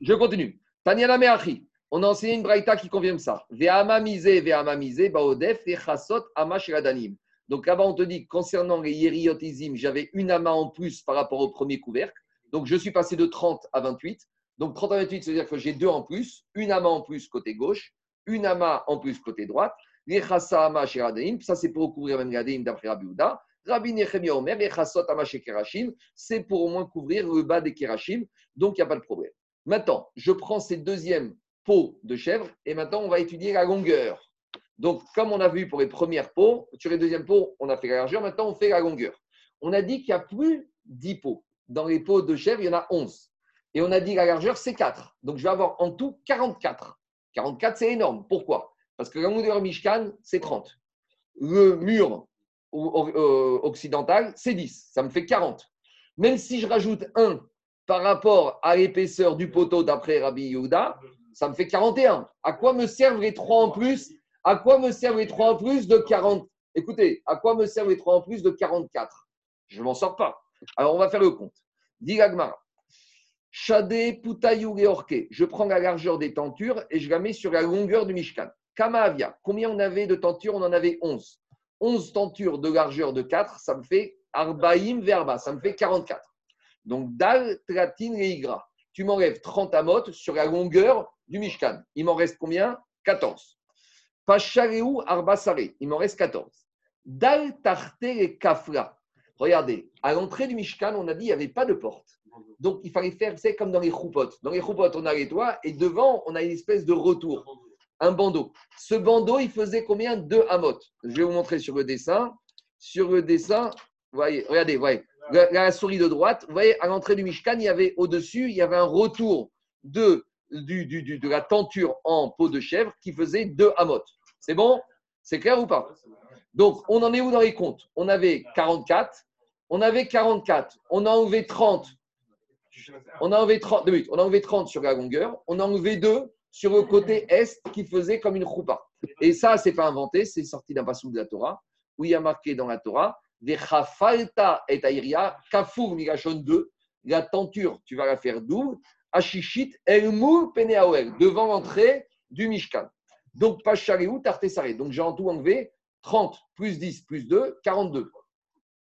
Je continue. Tanyana Meachi. On a enseigné une braïta qui convient de ça. Ve'ama misé, ve'ama misé, baodef, ve'chasot, ama shiradanim. Donc là-bas, on te dit que concernant les yériotizim, j'avais une ama en plus par rapport au premier couvercle. Donc je suis passé de 30 à 28. Donc 30 à 28, ça veut dire que j'ai deux en plus, une ama en plus côté gauche, une ama en plus côté droite. Ça c'est pour recouvrir même les d'après Rabbi Houda. Rabbi Nechemia Omer, c'est pour au moins couvrir le bas des kerashim. Donc il n'y a pas de problème. Maintenant, je prends ces deuxièmes peaux de chèvre et maintenant on va étudier la longueur. Donc, comme on a vu pour les premières peaux, sur les deuxièmes peaux, on a fait la largeur, maintenant on fait la longueur. On a dit qu'il n'y a plus 10 peaux. Dans les peaux de chèvre, il y en a 11. Et on a dit la largeur, c'est 4. Donc, je vais avoir en tout 44. 44, c'est énorme. Pourquoi? Parce que la longueur Mishkan, c'est 30. Le mur o- occidental, c'est 10. Ça me fait 40. Même si je rajoute 1 par rapport à l'épaisseur du poteau d'après Rabbi Yehuda, ça me fait 41. À quoi me servent les 3 en plus? À quoi me servent les 3 en plus de 40 Écoutez, à quoi me servent les 3 en plus de 44 Je ne m'en sors pas. Alors, on va faire le compte. Dit. Shade Putayou Je prends la largeur des tentures et je la mets sur la longueur du Mishkan. Kama Avia. Combien on avait de tentures? On en avait 11. 11 tentures de largeur de 4, ça me fait Arbaim Verba, ça me fait 44. Donc, Dal, Tratin et Igra. Tu m'enlèves 30 amotes sur la longueur du Mishkan. Il m'en reste combien? 14. Pachareu Arbasare. Il m'en reste 14. Dal, Tarte Kafra. Regardez, à l'entrée du Mishkan, on a dit qu'il n'y avait pas de porte. Donc, il fallait faire, c'est comme dans les choupotes. Dans les choupotes, on a les toits et devant, on a une espèce de retour, un bandeau. Ce bandeau, il faisait combien? De amot Je vais vous montrer sur le dessin. Sur le dessin, vous voyez, regardez, voyez, la, souris de droite, vous voyez, à l'entrée du Mishkan, il y avait au-dessus, il y avait un retour de, la tenture en peau de chèvre qui faisait deux amot. C'est bon? C'est clair ou pas? Donc, on en est où dans les comptes? On avait 44, on avait 44, on a enlevé 30 on a enlevé 30, on a enlevé 30 sur la longueur, on a enlevé 2 sur le côté est qui faisait comme une choupa. Et ça, c'est pas inventé, c'est sorti d'un passage de la Torah, où il y a marqué dans la Torah, Vechafalta et Airia, Kafur Migashon 2, la tenture, tu vas la faire double, Ashishit Elmul Peneaoel, devant l'entrée du Mishkan. Donc, Pachareou, Tartesare. Donc, j'ai en tout enlevé 30 plus 10 plus 2, 42.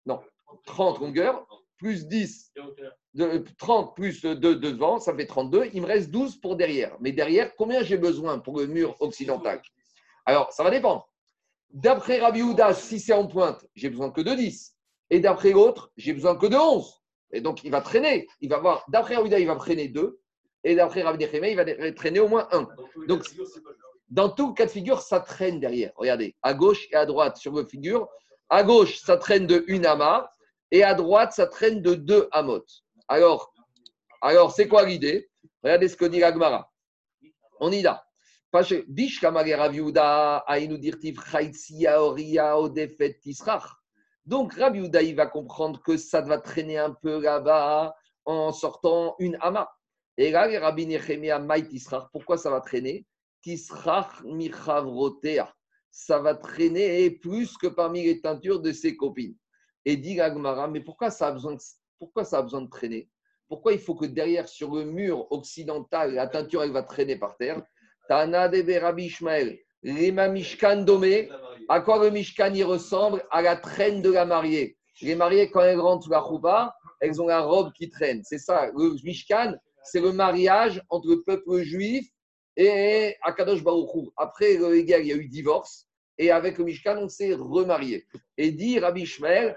Non, 30 longueur, plus 10, de, 30 plus 2 devant, ça fait 32. Il me reste 12 pour derrière. Mais derrière, combien j'ai besoin pour le mur occidental? Alors, ça va dépendre. D'après Rabbi Houda, si c'est en pointe, j'ai besoin que de 10. Et d'après l'autre, j'ai besoin que de 11. Et donc, il va traîner. Il va voir, d'après Rabbi Houda, il va traîner 2. Et d'après Rabbi Nechemé, il va traîner au moins 1. Donc, dans tout cas de figure, ça traîne derrière. Regardez, à gauche et à droite sur vos figures. À gauche, ça traîne de une amas et à droite, ça traîne de deux amot. Alors, alors c'est quoi l'idée? Regardez ce que dit l'Agmara. On y va. Donc, Rabbi Uda, il va comprendre que ça va traîner un peu là-bas en sortant une ama. Et là, Rabbi Nechemia pourquoi ça va traîner? Tisrach michavrotea. Ça va traîner plus que parmi les teintures de ses copines. Et dit Agmara, mais pourquoi ça, a besoin de, pourquoi ça a besoin de traîner? Pourquoi il faut que derrière, sur le mur occidental, la teinture, elle va traîner par terre? Tana de Rabbi Ishmael, Lema Mishkan Domé, à quoi le Mishkan y ressemble? À la traîne de la mariée. Les mariées, quand elles rentrent la choupa, elles ont la robe qui traîne. C'est ça, le Mishkan, c'est le mariage entre le peuple juif et Akadosh Baruch Après il y a eu divorce. Et avec le Mishkan, on s'est remarié. Et dit Rabbi Ishmael,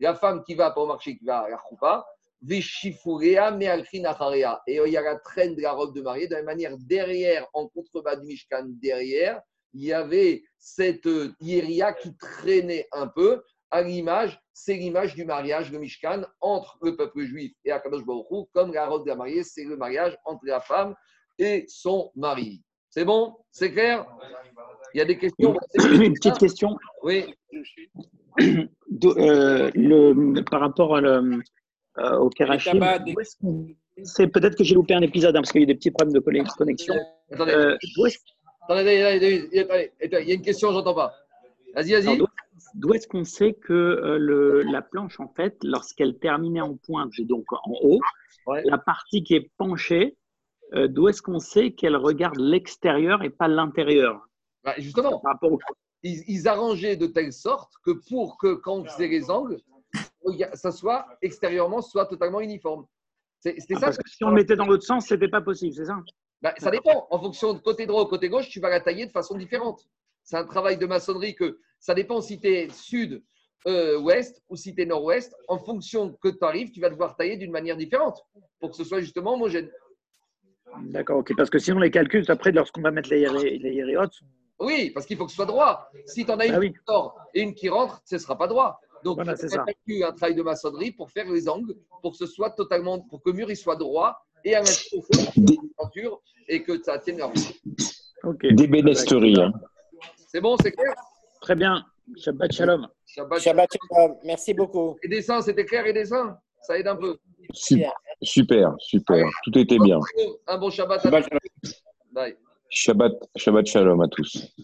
la femme qui va pour marcher, qui va à la choupa, et il y a la traîne de la robe de mariée. De la même manière, derrière, en contrebas du Mishkan, derrière, il y avait cette hieria qui traînait un peu. À l'image, c'est l'image du mariage, le Mishkan, entre le peuple juif et Akadosh Baruch comme la robe de la mariée, c'est le mariage entre la femme et son mari. C'est bon? C'est clair? Il y a des questions? Une petite question. Oui. Euh, le, par rapport à le, euh, au Kerachim, c'est peut-être que j'ai loupé un épisode hein, parce qu'il y a eu des petits problèmes de connexion. Attendez, euh, attendez, il y a une question, j'entends pas. Vas-y, vas-y. D'où est-ce qu'on sait que le, la planche, en fait, lorsqu'elle terminait en pointe, donc en haut, la partie qui est penchée, d'où est-ce qu'on sait qu'elle regarde l'extérieur et pas l'intérieur bah, Justement, par rapport au ils, arrangeaient de telle sorte que pour que quand on faisait les angles, ça soit extérieurement soit totalement uniforme. C'était ah, ça. Parce que si on le mettait dans l'autre sens, c'était pas possible, c'est ça bah, Ça dépend. En fonction de côté droit ou côté gauche, tu vas la tailler de façon différente. C'est un travail de maçonnerie que ça dépend si tu es sud, euh, ouest ou si tu es nord-ouest. En fonction que tu arrives, tu vas devoir tailler d'une manière différente pour que ce soit justement homogène. D'accord, ok. Parce que sinon, les calculs, après, lorsqu'on va mettre les, les, oui, parce qu'il faut que ce soit droit. Si tu en as une ah qui sort et une qui rentre, ce ne sera pas droit. Donc, voilà, tu as un travail de maçonnerie pour faire les angles, pour que ce soit totalement, pour que le mur il soit droit et à mettre au fond et que ça tienne leur okay. Des bénesteries. Hein. C'est bon, c'est clair? Très bien. Shabbat shalom. Shabbat, shalom. Merci beaucoup. Et dessin, c'était clair et dessin Ça aide un peu. Super, super. super. Tout était bien. Un bon Shabbat. Shabbat Bye. Shabbat, Shabbat Shalom à tous.